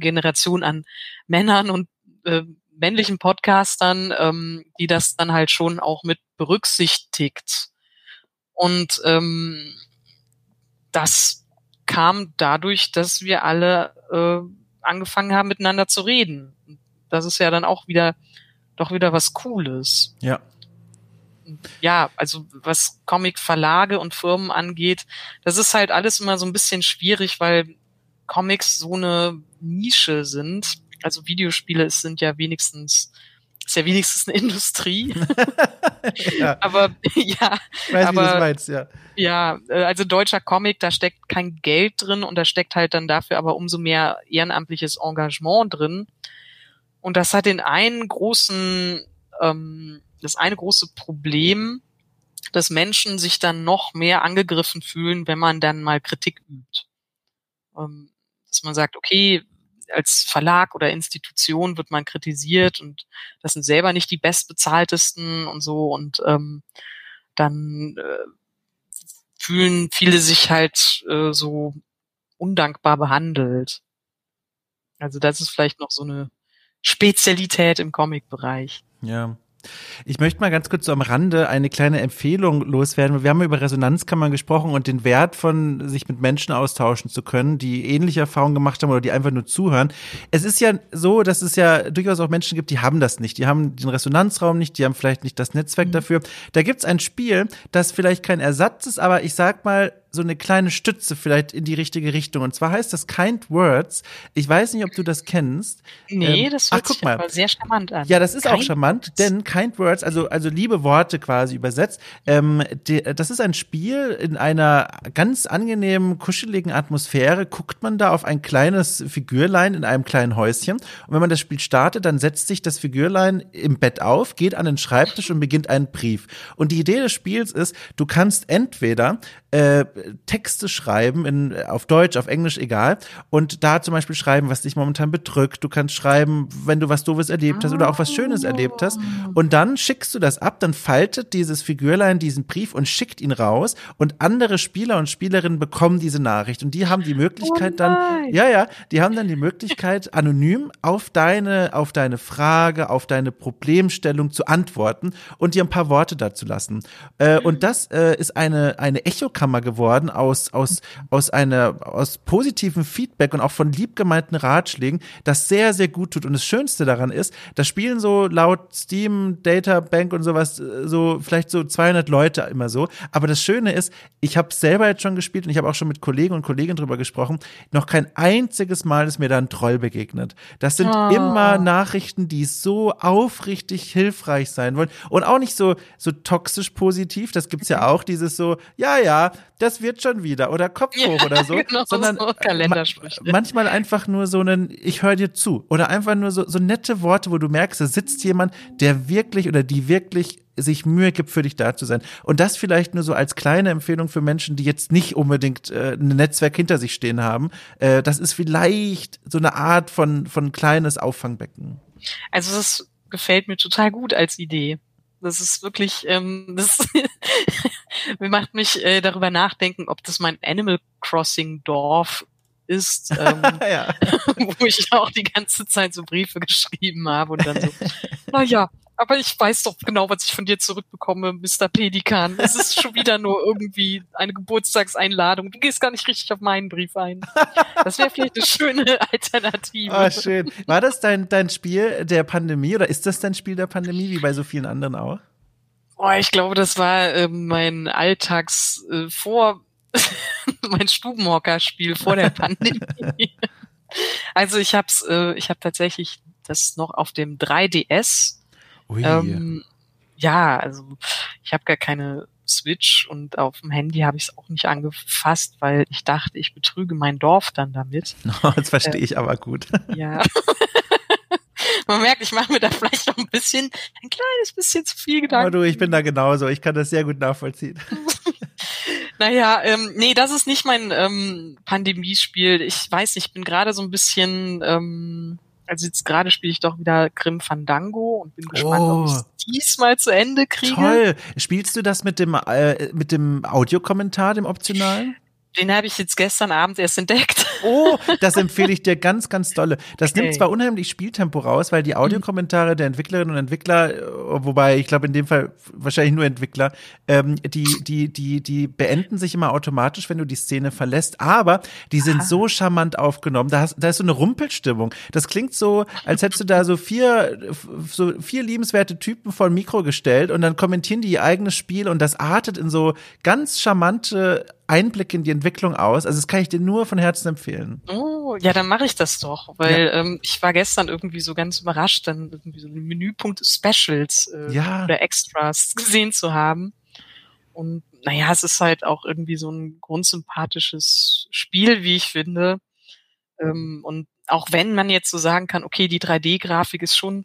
Generation an Männern und äh, männlichen Podcastern, ähm, die das dann halt schon auch mit berücksichtigt. Und ähm, das kam dadurch, dass wir alle äh, angefangen haben, miteinander zu reden. Das ist ja dann auch wieder doch wieder was Cooles. Ja. Ja, also was Comic-Verlage und Firmen angeht, das ist halt alles immer so ein bisschen schwierig, weil Comics so eine Nische sind. Also Videospiele sind ja wenigstens ist ja wenigstens eine Industrie. *laughs* ja. Aber ja, ich weiß, aber, wie du meinst, ja. Ja, äh, also deutscher Comic, da steckt kein Geld drin und da steckt halt dann dafür aber umso mehr ehrenamtliches Engagement drin. Und das hat den einen großen, ähm, das eine große Problem, dass Menschen sich dann noch mehr angegriffen fühlen, wenn man dann mal Kritik übt. Ähm, dass man sagt, okay, als Verlag oder Institution wird man kritisiert und das sind selber nicht die bestbezahltesten und so und ähm, dann äh, fühlen viele sich halt äh, so undankbar behandelt. Also das ist vielleicht noch so eine Spezialität im Comic-Bereich. Ja. Ich möchte mal ganz kurz so am Rande eine kleine Empfehlung loswerden. Wir haben über Resonanzkammern gesprochen und den Wert von sich mit Menschen austauschen zu können, die ähnliche Erfahrungen gemacht haben oder die einfach nur zuhören. Es ist ja so, dass es ja durchaus auch Menschen gibt, die haben das nicht. Die haben den Resonanzraum nicht, die haben vielleicht nicht das Netzwerk mhm. dafür. Da gibt's ein Spiel, das vielleicht kein Ersatz ist, aber ich sag mal, so eine kleine Stütze vielleicht in die richtige Richtung. Und zwar heißt das Kind Words. Ich weiß nicht, ob du das kennst. Nee, ähm, das hört ach, guck sich mal. sehr charmant an. Ja, das ist kind auch charmant, denn Kind Words, also, also liebe Worte quasi übersetzt, ähm, die, das ist ein Spiel in einer ganz angenehmen, kuscheligen Atmosphäre. Guckt man da auf ein kleines Figürlein in einem kleinen Häuschen. Und wenn man das Spiel startet, dann setzt sich das Figürlein im Bett auf, geht an den Schreibtisch und beginnt einen Brief. Und die Idee des Spiels ist, du kannst entweder äh, Texte schreiben, in, auf Deutsch, auf Englisch, egal. Und da zum Beispiel schreiben, was dich momentan bedrückt. Du kannst schreiben, wenn du was Doofes erlebt hast oder auch was Schönes erlebt hast. Und dann schickst du das ab, dann faltet dieses Figürlein diesen Brief und schickt ihn raus. Und andere Spieler und Spielerinnen bekommen diese Nachricht. Und die haben die Möglichkeit oh dann, ja, ja, die haben dann die Möglichkeit, *laughs* anonym auf deine, auf deine Frage, auf deine Problemstellung zu antworten und dir ein paar Worte dazu lassen. Äh, und das äh, ist eine, eine Echokammer geworden geworden aus, aus, aus einer, aus positiven Feedback und auch von liebgemeinten Ratschlägen, das sehr, sehr gut tut. Und das Schönste daran ist, da spielen so laut Steam, Data Bank und sowas, äh, so vielleicht so 200 Leute immer so. Aber das Schöne ist, ich habe selber jetzt schon gespielt und ich habe auch schon mit Kollegen und Kolleginnen drüber gesprochen. Noch kein einziges Mal ist mir da ein Troll begegnet. Das sind oh. immer Nachrichten, die so aufrichtig hilfreich sein wollen und auch nicht so, so toxisch positiv. Das gibt's ja auch, dieses so, ja, ja, das wird schon wieder oder Kopf hoch ja, oder so, *laughs* genau, sondern so manchmal einfach nur so einen, ich höre dir zu oder einfach nur so, so nette Worte, wo du merkst, da sitzt jemand, der wirklich oder die wirklich sich Mühe gibt, für dich da zu sein. Und das vielleicht nur so als kleine Empfehlung für Menschen, die jetzt nicht unbedingt äh, ein Netzwerk hinter sich stehen haben. Äh, das ist vielleicht so eine Art von, von kleines Auffangbecken. Also das gefällt mir total gut als Idee. Das ist wirklich, ähm, *laughs* das *laughs* macht mich äh, darüber nachdenken, ob das mein Animal Crossing Dorf ist, *laughs* ähm, wo ich auch die ganze Zeit so Briefe geschrieben habe und dann so, naja, aber ich weiß doch genau, was ich von dir zurückbekomme, Mr. Pelikan. Es ist schon wieder nur irgendwie eine Geburtstagseinladung. Du gehst gar nicht richtig auf meinen Brief ein. Das wäre vielleicht eine schöne Alternative. Ah, schön. War das dein, dein Spiel der Pandemie oder ist das dein Spiel der Pandemie, wie bei so vielen anderen auch? Oh, ich glaube, das war äh, mein Alltags äh, vor *laughs* mein Stubenhocker-Spiel vor der Pandemie. *laughs* also ich hab's, äh, ich habe tatsächlich das noch auf dem 3DS Ui. Ähm, ja, also ich habe gar keine Switch und auf dem Handy habe ich es auch nicht angefasst, weil ich dachte, ich betrüge mein Dorf dann damit. *laughs* das verstehe ich äh, aber gut. Ja. *laughs* *laughs* Man merkt, ich mache mir da vielleicht noch ein bisschen, ein kleines bisschen zu viel Gedanken. Aber du, ich bin da genauso. Ich kann das sehr gut nachvollziehen. naja, ähm, nee, das ist nicht mein ähm, Pandemiespiel. Ich weiß, ich bin gerade so ein bisschen ähm, also jetzt gerade spiele ich doch wieder Grim Fandango und bin gespannt, oh. ob ich es diesmal zu Ende kriege. Toll. Spielst du das mit dem äh, mit dem Audiokommentar, dem optionalen? Den habe ich jetzt gestern Abend erst entdeckt. *laughs* Oh, das empfehle ich dir ganz, ganz dolle. Das okay. nimmt zwar unheimlich Spieltempo raus, weil die mhm. Audiokommentare der Entwicklerinnen und Entwickler, äh, wobei ich glaube in dem Fall wahrscheinlich nur Entwickler, ähm, die, die, die, die beenden sich immer automatisch, wenn du die Szene verlässt, aber die sind Aha. so charmant aufgenommen. Da, hast, da ist so eine Rumpelstimmung. Das klingt so, als hättest du da so vier, so vier liebenswerte Typen vor ein Mikro gestellt und dann kommentieren die ihr eigenes Spiel und das artet in so ganz charmante Einblick in die Entwicklung aus. Also das kann ich dir nur von Herzen empfehlen. Oh, ja, dann mache ich das doch, weil ja. ähm, ich war gestern irgendwie so ganz überrascht, dann irgendwie so einen Menüpunkt Specials äh, ja. oder Extras *laughs* gesehen zu haben. Und naja, es ist halt auch irgendwie so ein grundsympathisches Spiel, wie ich finde. Ähm, und auch wenn man jetzt so sagen kann, okay, die 3D-Grafik ist schon,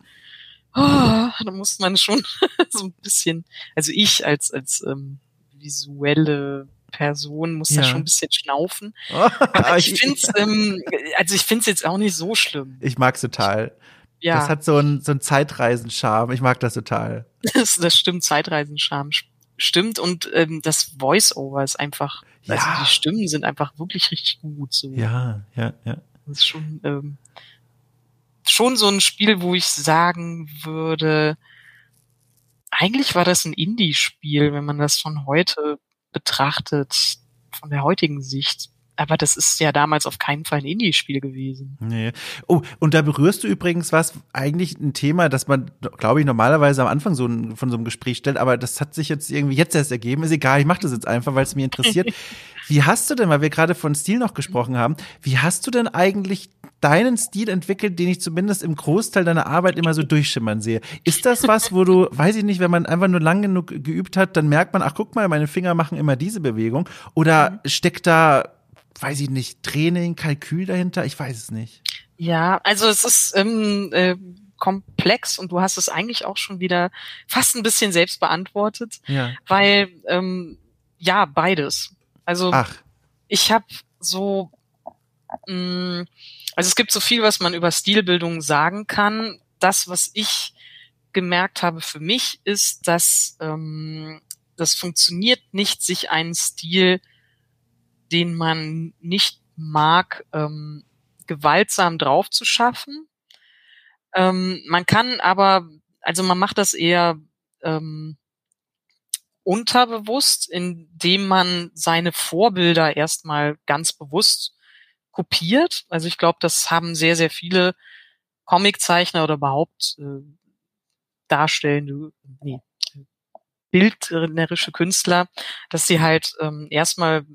oh, da muss man schon *laughs* so ein bisschen, also ich als als ähm, visuelle Person muss ja. da schon ein bisschen schnaufen. *laughs* Aber ich finde es, ähm, also ich finde es jetzt auch nicht so schlimm. Ich mag es total. Ja. Das hat so ein, so ein Zeitreisen-Charme. Ich mag das total. *laughs* Das, das stimmt, Zeitreisen-Charme stimmt und ähm, das Voice-Over ist einfach, ja. also die Stimmen sind einfach wirklich richtig gut. So. Ja, ja, ja. Das ist schon, ähm, schon so ein Spiel, wo ich sagen würde, eigentlich war das ein Indie-Spiel, wenn man das von heute betrachtet, von der heutigen Sicht. Aber das ist ja damals auf keinen Fall ein Indie-Spiel gewesen. Nee. Oh, und da berührst du übrigens was, eigentlich ein Thema, das man, glaube ich, normalerweise am Anfang so ein, von so einem Gespräch stellt, aber das hat sich jetzt irgendwie jetzt erst ergeben. Ist egal, ich mache das jetzt einfach, weil es mich interessiert. *laughs* wie hast du denn, weil wir gerade von Stil noch gesprochen haben, wie hast du denn eigentlich deinen Stil entwickelt, den ich zumindest im Großteil deiner Arbeit immer so durchschimmern sehe. Ist das was, wo du, weiß ich nicht, wenn man einfach nur lang genug geübt hat, dann merkt man, ach guck mal, meine Finger machen immer diese Bewegung? Oder mhm. steckt da, weiß ich nicht, Training, Kalkül dahinter? Ich weiß es nicht. Ja, also es ist ähm, äh, komplex und du hast es eigentlich auch schon wieder fast ein bisschen selbst beantwortet, ja. weil ähm, ja beides. Also Ach. ich habe so mh, mm, also es gibt so viel, was man über Stilbildung sagen kann. Das, was ich gemerkt habe für mich, ist, dass ähm, das funktioniert nicht, sich einen Stil, den man nicht mag, ähm, gewaltsam drauf zu schaffen. Ähm, man kann aber, also man macht das eher ähm, unterbewusst, indem man seine Vorbilder erstmal ganz bewusst kopiert. Also ich glaube, das haben sehr, sehr viele Comiczeichner oder überhaupt äh, darstellende, nee, bildnerische Künstler, dass sie halt ähm, erstmal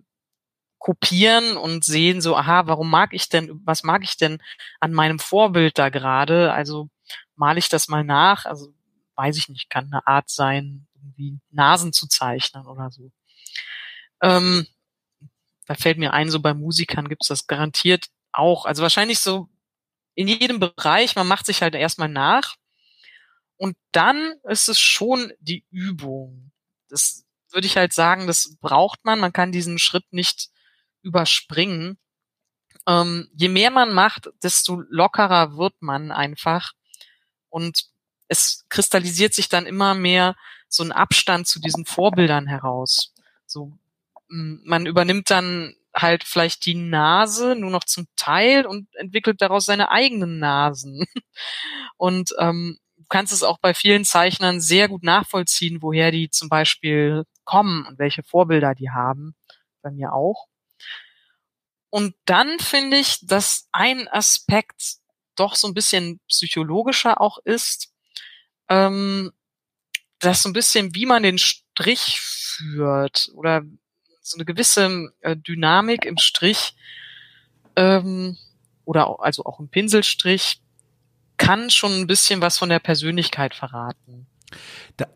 kopieren und sehen so, aha, warum mag ich denn, was mag ich denn an meinem Vorbild da gerade? Also male ich das mal nach, also weiß ich nicht, kann eine Art sein, irgendwie Nasen zu zeichnen oder so. Ähm, da fällt mir ein, so bei Musikern gibt's das garantiert auch. Also wahrscheinlich so in jedem Bereich, man macht sich halt erstmal nach und dann ist es schon die Übung. Das würde ich halt sagen, das braucht man. Man kann diesen Schritt nicht überspringen. Ähm, je mehr man macht, desto lockerer wird man einfach. Und es kristallisiert sich dann immer mehr so ein Abstand zu diesen Vorbildern heraus. So, man übernimmt dann halt vielleicht die Nase nur noch zum Teil und entwickelt daraus seine eigenen Nasen. *laughs* Und ähm, kannst es auch bei vielen Zeichnern sehr gut nachvollziehen, woher die zum Beispiel kommen und welche Vorbilder die haben. Bei mir auch. Und dann finde ich, dass ein Aspekt doch so ein bisschen psychologischer auch ist, ähm, dass so ein bisschen, wie man den Strich führt oder so eine gewisse äh, Dynamik im Strich ähm, oder auch, also auch im Pinselstrich kann schon ein bisschen was von der Persönlichkeit verraten. Da,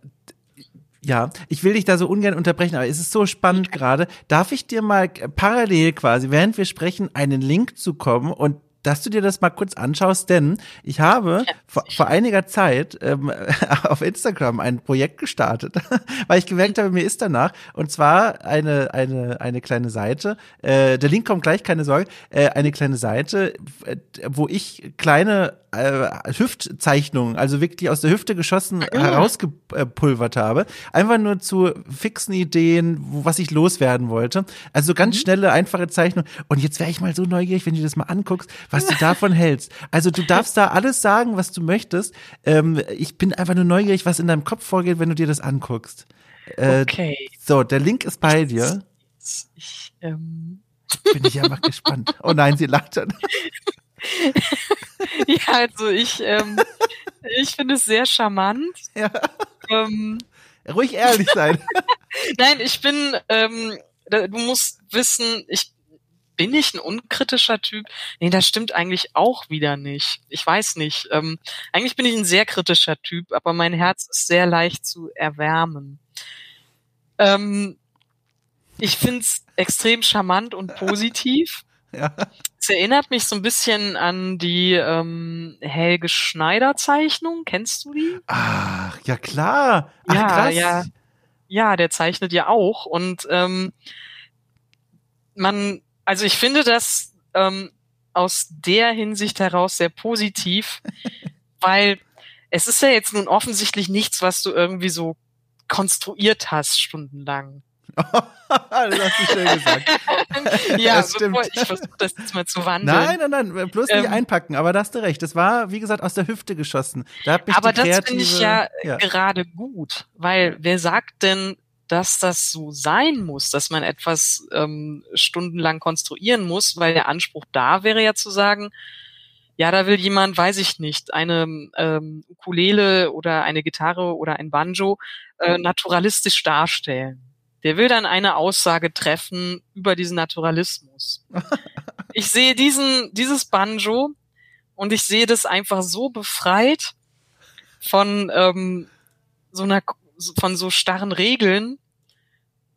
ja, ich will dich da so ungern unterbrechen, aber es ist so spannend gerade. Darf ich dir mal parallel quasi, während wir sprechen, einen Link zukommen und dass du dir das mal kurz anschaust, denn ich habe ja, vor, vor, einiger Zeit ähm, *laughs* auf Instagram ein Projekt gestartet, *laughs* weil ich gemerkt habe, mir ist danach und zwar eine eine eine kleine Seite. Äh, der Link kommt gleich, keine Sorge. Äh, eine kleine Seite, äh, wo ich kleine äh, Hüftzeichnungen, also wirklich aus der Hüfte geschossen, ah. herausgepulvert habe. Einfach nur zu fixen Ideen, wo, was ich loswerden wollte. Also ganz mhm. schnelle, einfache Zeichnungen. Und jetzt wäre ich mal so neugierig, wenn du das mal anguckst, was du davon hältst. Also du darfst da alles sagen, was du möchtest. Ähm, ich bin einfach nur neugierig, was in deinem Kopf vorgeht, wenn du dir das anguckst. Äh, okay. So, der Link ist bei dir. Ich, ähm. Bin ich einfach gespannt. Oh nein, sie lacht dann. *laughs* ja, also ich, ähm, ich finde es sehr charmant. Ja. Ähm, Ruhig ehrlich sein. *laughs* Nein, ich bin, ähm, du musst wissen, ich bin ich ein unkritischer Typ? Nee, das stimmt eigentlich auch wieder nicht. Ich weiß nicht. Ähm, eigentlich bin ich ein sehr kritischer Typ, aber mein Herz ist sehr leicht zu erwärmen. Ähm, ich find's extrem charmant und positiv. *laughs* Ja. Es erinnert mich so ein bisschen an die ähm, Helge Schneider Zeichnung. Kennst du die? Ach, ja klar. Ach, ja, krass. ja. Ja, der zeichnet ja auch. Und ähm, man, also ich finde das ähm, aus der Hinsicht heraus sehr positiv, *laughs* weil es ist ja jetzt nun offensichtlich nichts, was du irgendwie so konstruiert hast stundenlang. *laughs* das hast du schön gesagt. *laughs* ja, das stimmt. ich versuche das jetzt mal zu wandeln. Nein, nein, nein, bloß nicht ähm, einpacken. Aber da hast du recht. Das war, wie gesagt, aus der Hüfte geschossen. Da hab ich aber das finde ich ja, ja gerade gut, weil wer sagt denn, dass das so sein muss, dass man etwas ähm, stundenlang konstruieren muss, weil der Anspruch da wäre ja zu sagen, ja, da will jemand, weiß ich nicht, eine ähm, Ukulele oder eine Gitarre oder ein Banjo äh, naturalistisch darstellen. Der will dann eine Aussage treffen über diesen Naturalismus. *laughs* ich sehe diesen, dieses Banjo und ich sehe das einfach so befreit von ähm, so einer, von so starren Regeln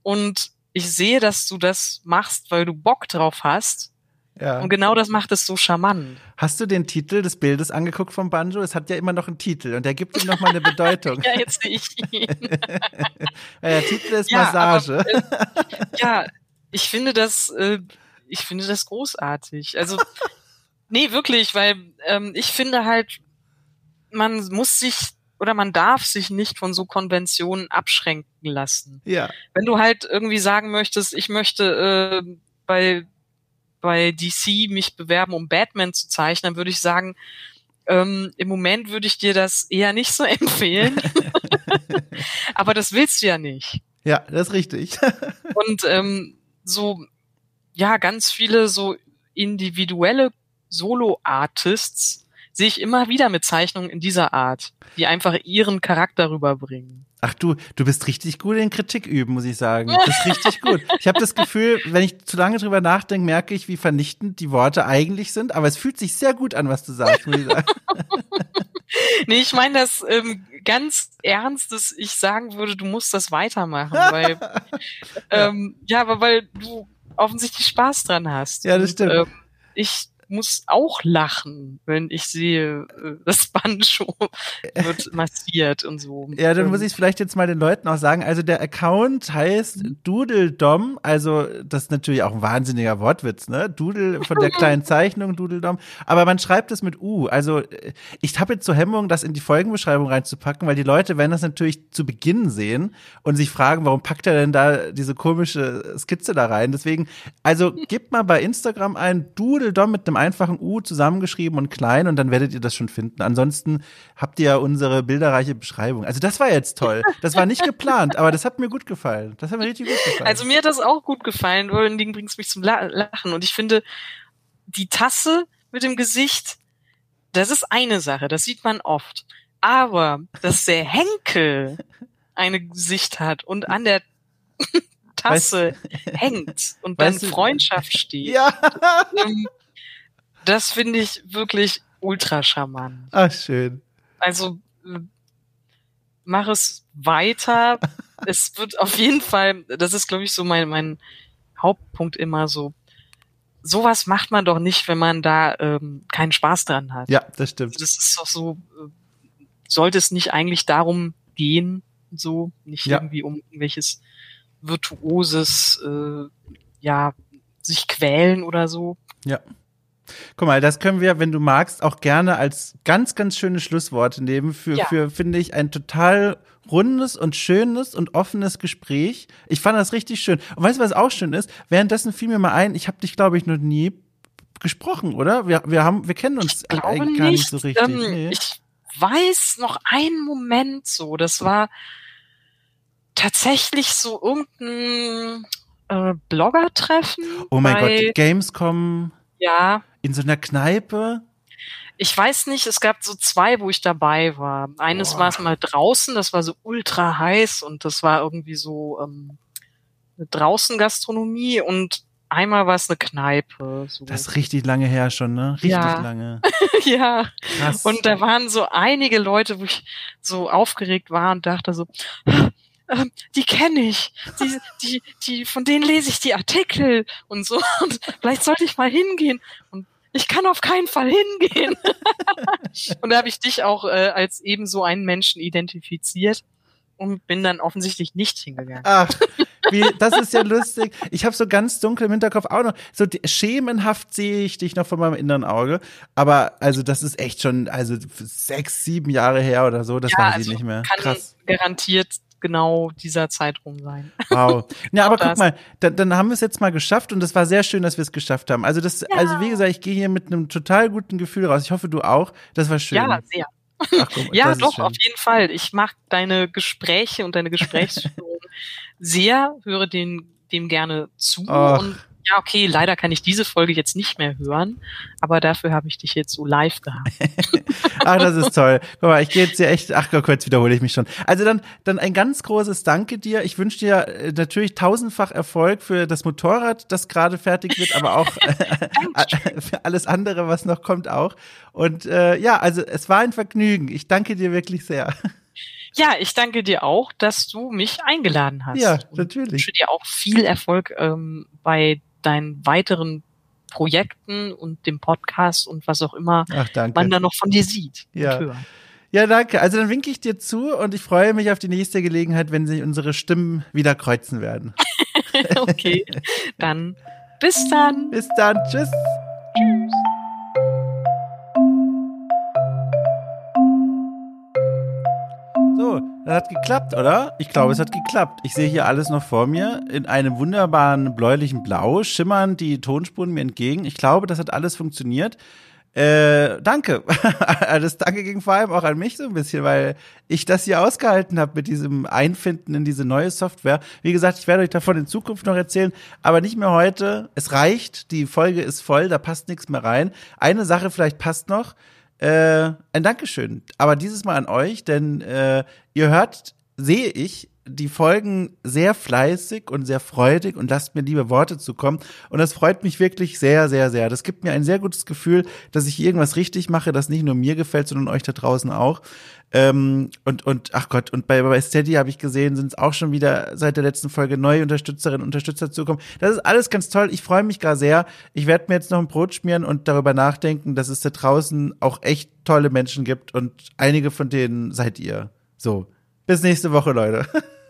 und ich sehe, dass du das machst, weil du Bock drauf hast ja. Und genau das macht es so charmant. Hast du den Titel des Bildes angeguckt vom Banjo? Es hat ja immer noch einen Titel und der gibt ihm nochmal eine Bedeutung. *laughs* ja, jetzt sehe ich ihn. *laughs* der Titel ist ja, Massage. Aber, äh, ja, ich finde das, äh, ich finde das großartig. Also, *laughs* nee, wirklich, weil ähm, ich finde halt, man muss sich oder man darf sich nicht von so Konventionen abschränken lassen. Ja. Wenn du halt irgendwie sagen möchtest, ich möchte äh, bei bei DC mich bewerben, um Batman zu zeichnen, würde ich sagen, ähm, im Moment würde ich dir das eher nicht so *laughs* empfehlen. *laughs* Aber das willst du ja nicht. Ja, das ist richtig. *laughs* und ähm, so, ja, ganz viele so individuelle Solo-Artists sehe ich immer wieder mit Zeichnungen in dieser Art, die einfach ihren Charakter rüberbringen. Ach du, du bist richtig gut in Kritik üben, muss ich sagen. *laughs* Das ist richtig gut. Ich habe das Gefühl, wenn ich zu lange drüber nachdenke, merke ich, wie vernichtend die Worte eigentlich sind. Aber es fühlt sich sehr gut an, was du sagst, muss ich sagen. *laughs* nee, ich meine das ähm, ganz ernst, dass ich sagen würde, du musst das weitermachen, weil *laughs* ähm, ja, aber weil du offensichtlich Spaß dran hast. Ja, das stimmt. Und, ähm, ich muss auch lachen, wenn ich sehe, äh, *laughs* das Banjo wird *laughs* massiert und so. Ja, dann muss ähm. ich es vielleicht jetzt mal den Leuten auch sagen. Also der Account heißt Doodledom, also das ist natürlich auch ein wahnsinniger Wortwitz, ne? Doodle von der kleinen *laughs* Zeichnung Doodledom, aber man schreibt es mit U. Also äh, ich habe jetzt so Hemmung, das in die Folgenbeschreibung reinzupacken, weil die Leute werden das natürlich zu Beginn sehen und sich fragen, warum packt er denn da diese komische Skizze da rein? Deswegen, also gebt mal bei Instagram ein Doodledom mit einem einfachen U zusammengeschrieben und klein und dann werdet ihr das schon finden. Ansonsten habt ihr ja unsere bilderreiche Beschreibung. Also das war jetzt toll. Das war nicht geplant, aber das hat mir gut gefallen. Das hat mir richtig gut gefallen. Also mir hat das auch gut gefallen, weil Ding bringt mich zum Lachen. Und ich finde, die Tasse mit dem Gesicht, das ist eine Sache, das sieht man oft. Aber dass der Henkel eine Gesicht hat und an der Tasse weißt, hängt und *laughs* dann Freundschaft steht. Ja. Das finde ich wirklich ultra charmant. Ach, schön. Also mach es weiter. *laughs* es wird auf jeden Fall, das ist, glaube ich, so mein, mein Hauptpunkt immer so. Sowas macht man doch nicht, wenn man da ähm, keinen Spaß dran hat. Ja, das stimmt. Das ist doch so, äh, sollte es nicht eigentlich darum gehen, so, nicht ja. irgendwie um irgendwelches virtuoses, äh, ja, sich quälen oder so. Ja. Guck mal, das können wir, wenn du magst, auch gerne als ganz, ganz schönes Schlusswort nehmen für, ja. für finde ich, ein total rundes und schönes und offenes Gespräch. Ich fand das richtig schön. Und weißt du, was auch schön ist? Währenddessen fiel mir mal ein, ich habe dich, glaube ich, noch nie gesprochen, oder? Wir, wir haben, wir kennen uns eigentlich gar nicht so richtig. Ähm, nee. Ich weiß noch einen Moment so, das war tatsächlich so irgendein äh, Blogger-Treffen. Oh mein Gott, Gamescom. Ja. In so einer Kneipe? Ich weiß nicht, es gab so zwei, wo ich dabei war. Eines war es mal draußen, das war so ultra heiß und das war irgendwie so ähm, eine Draußen-Gastronomie und einmal war es eine Kneipe. So. Das ist richtig lange her schon, ne? Richtig ja. lange. *laughs* ja. Krass. Und da waren so einige Leute, wo ich so aufgeregt war und dachte so, ähm, die kenne ich, die, die, die, von denen lese ich die Artikel und so. *laughs* Und vielleicht sollte ich mal hingehen. Und ich kann auf keinen Fall hingehen. *laughs* und da habe ich dich auch äh, als ebenso einen Menschen identifiziert und bin dann offensichtlich nicht hingegangen. Ach, wie, das ist ja lustig. Ich habe so ganz dunkel im Hinterkopf auch noch, so schemenhaft sehe ich dich noch von meinem inneren Auge. Aber also das ist echt schon, also sechs, sieben Jahre her oder so, das ja, weiß also ich nicht mehr. Kann Krass. garantiert genau dieser Zeitraum sein. Wow. *laughs* Ja, aber guck mal, dann, dann haben wir es jetzt mal geschafft und es war sehr schön, dass wir es geschafft haben. Also das, ja. also wie gesagt, ich gehe hier mit einem total guten Gefühl raus. Ich hoffe, du auch. Das war schön. Ja, sehr. Ach, guck, ja, doch, auf jeden Fall. Ich mag deine Gespräche und deine Gesprächsführung *laughs* sehr, höre den, dem gerne zu Och. und ja, okay, leider kann ich diese Folge jetzt nicht mehr hören, aber dafür habe ich dich jetzt so live gehabt. *laughs* ach, das ist toll. Guck mal, ich gehe jetzt ja echt, ach Gott, jetzt wiederhole ich mich schon. Also dann, dann ein ganz großes Danke dir. Ich wünsche dir äh, natürlich tausendfach Erfolg für das Motorrad, das gerade fertig wird, aber auch *laughs* *laughs* äh, für alles andere, was noch kommt auch. Und äh, ja, also es war ein Vergnügen. Ich danke dir wirklich sehr. Ja, ich danke dir auch, dass du mich eingeladen hast. Ja, natürlich. Ich wünsche dir auch viel Erfolg ähm, bei deinen weiteren Projekten und dem Podcast und was auch immer Ach, man da noch von dir sieht. Ja. Ja, danke. Also dann winke ich dir zu und ich freue mich auf die nächste Gelegenheit, wenn sich unsere Stimmen wieder kreuzen werden. *laughs* okay, dann bis dann. Bis dann. Tschüss. Tschüss. Das hat geklappt, oder? Ich glaube, es hat geklappt. Ich sehe hier alles noch vor mir. In einem wunderbaren bläulichen Blau schimmern die Tonspuren mir entgegen. Ich glaube, das hat alles funktioniert. Äh, danke. *laughs* das Danke ging vor allem auch an mich so ein bisschen, weil ich das hier ausgehalten habe mit diesem Einfinden in diese neue Software. Wie gesagt, ich werde euch davon in Zukunft noch erzählen, aber nicht mehr heute. Es reicht, die Folge ist voll, da passt nichts mehr rein. Eine Sache vielleicht passt noch. Äh, ein Dankeschön. Aber dieses Mal an euch, denn äh, ihr hört, sehe ich, die Folgen sehr fleißig und sehr freudig und lasst mir liebe Worte zukommen. Und das freut mich wirklich sehr, sehr, sehr. Das gibt mir ein sehr gutes Gefühl, dass ich irgendwas richtig mache, das nicht nur mir gefällt, sondern euch da draußen auch. Ähm, und, und, ach Gott, und bei, bei Steady habe ich gesehen, sind es auch schon wieder seit der letzten Folge neue Unterstützerinnen und Unterstützer zukommen. Das ist alles ganz toll. Ich freue mich gar sehr. Ich werde mir jetzt noch ein Brot schmieren und darüber nachdenken, dass es da draußen auch echt tolle Menschen gibt und einige von denen seid ihr. So. Bis nächste Woche, Leute. *laughs*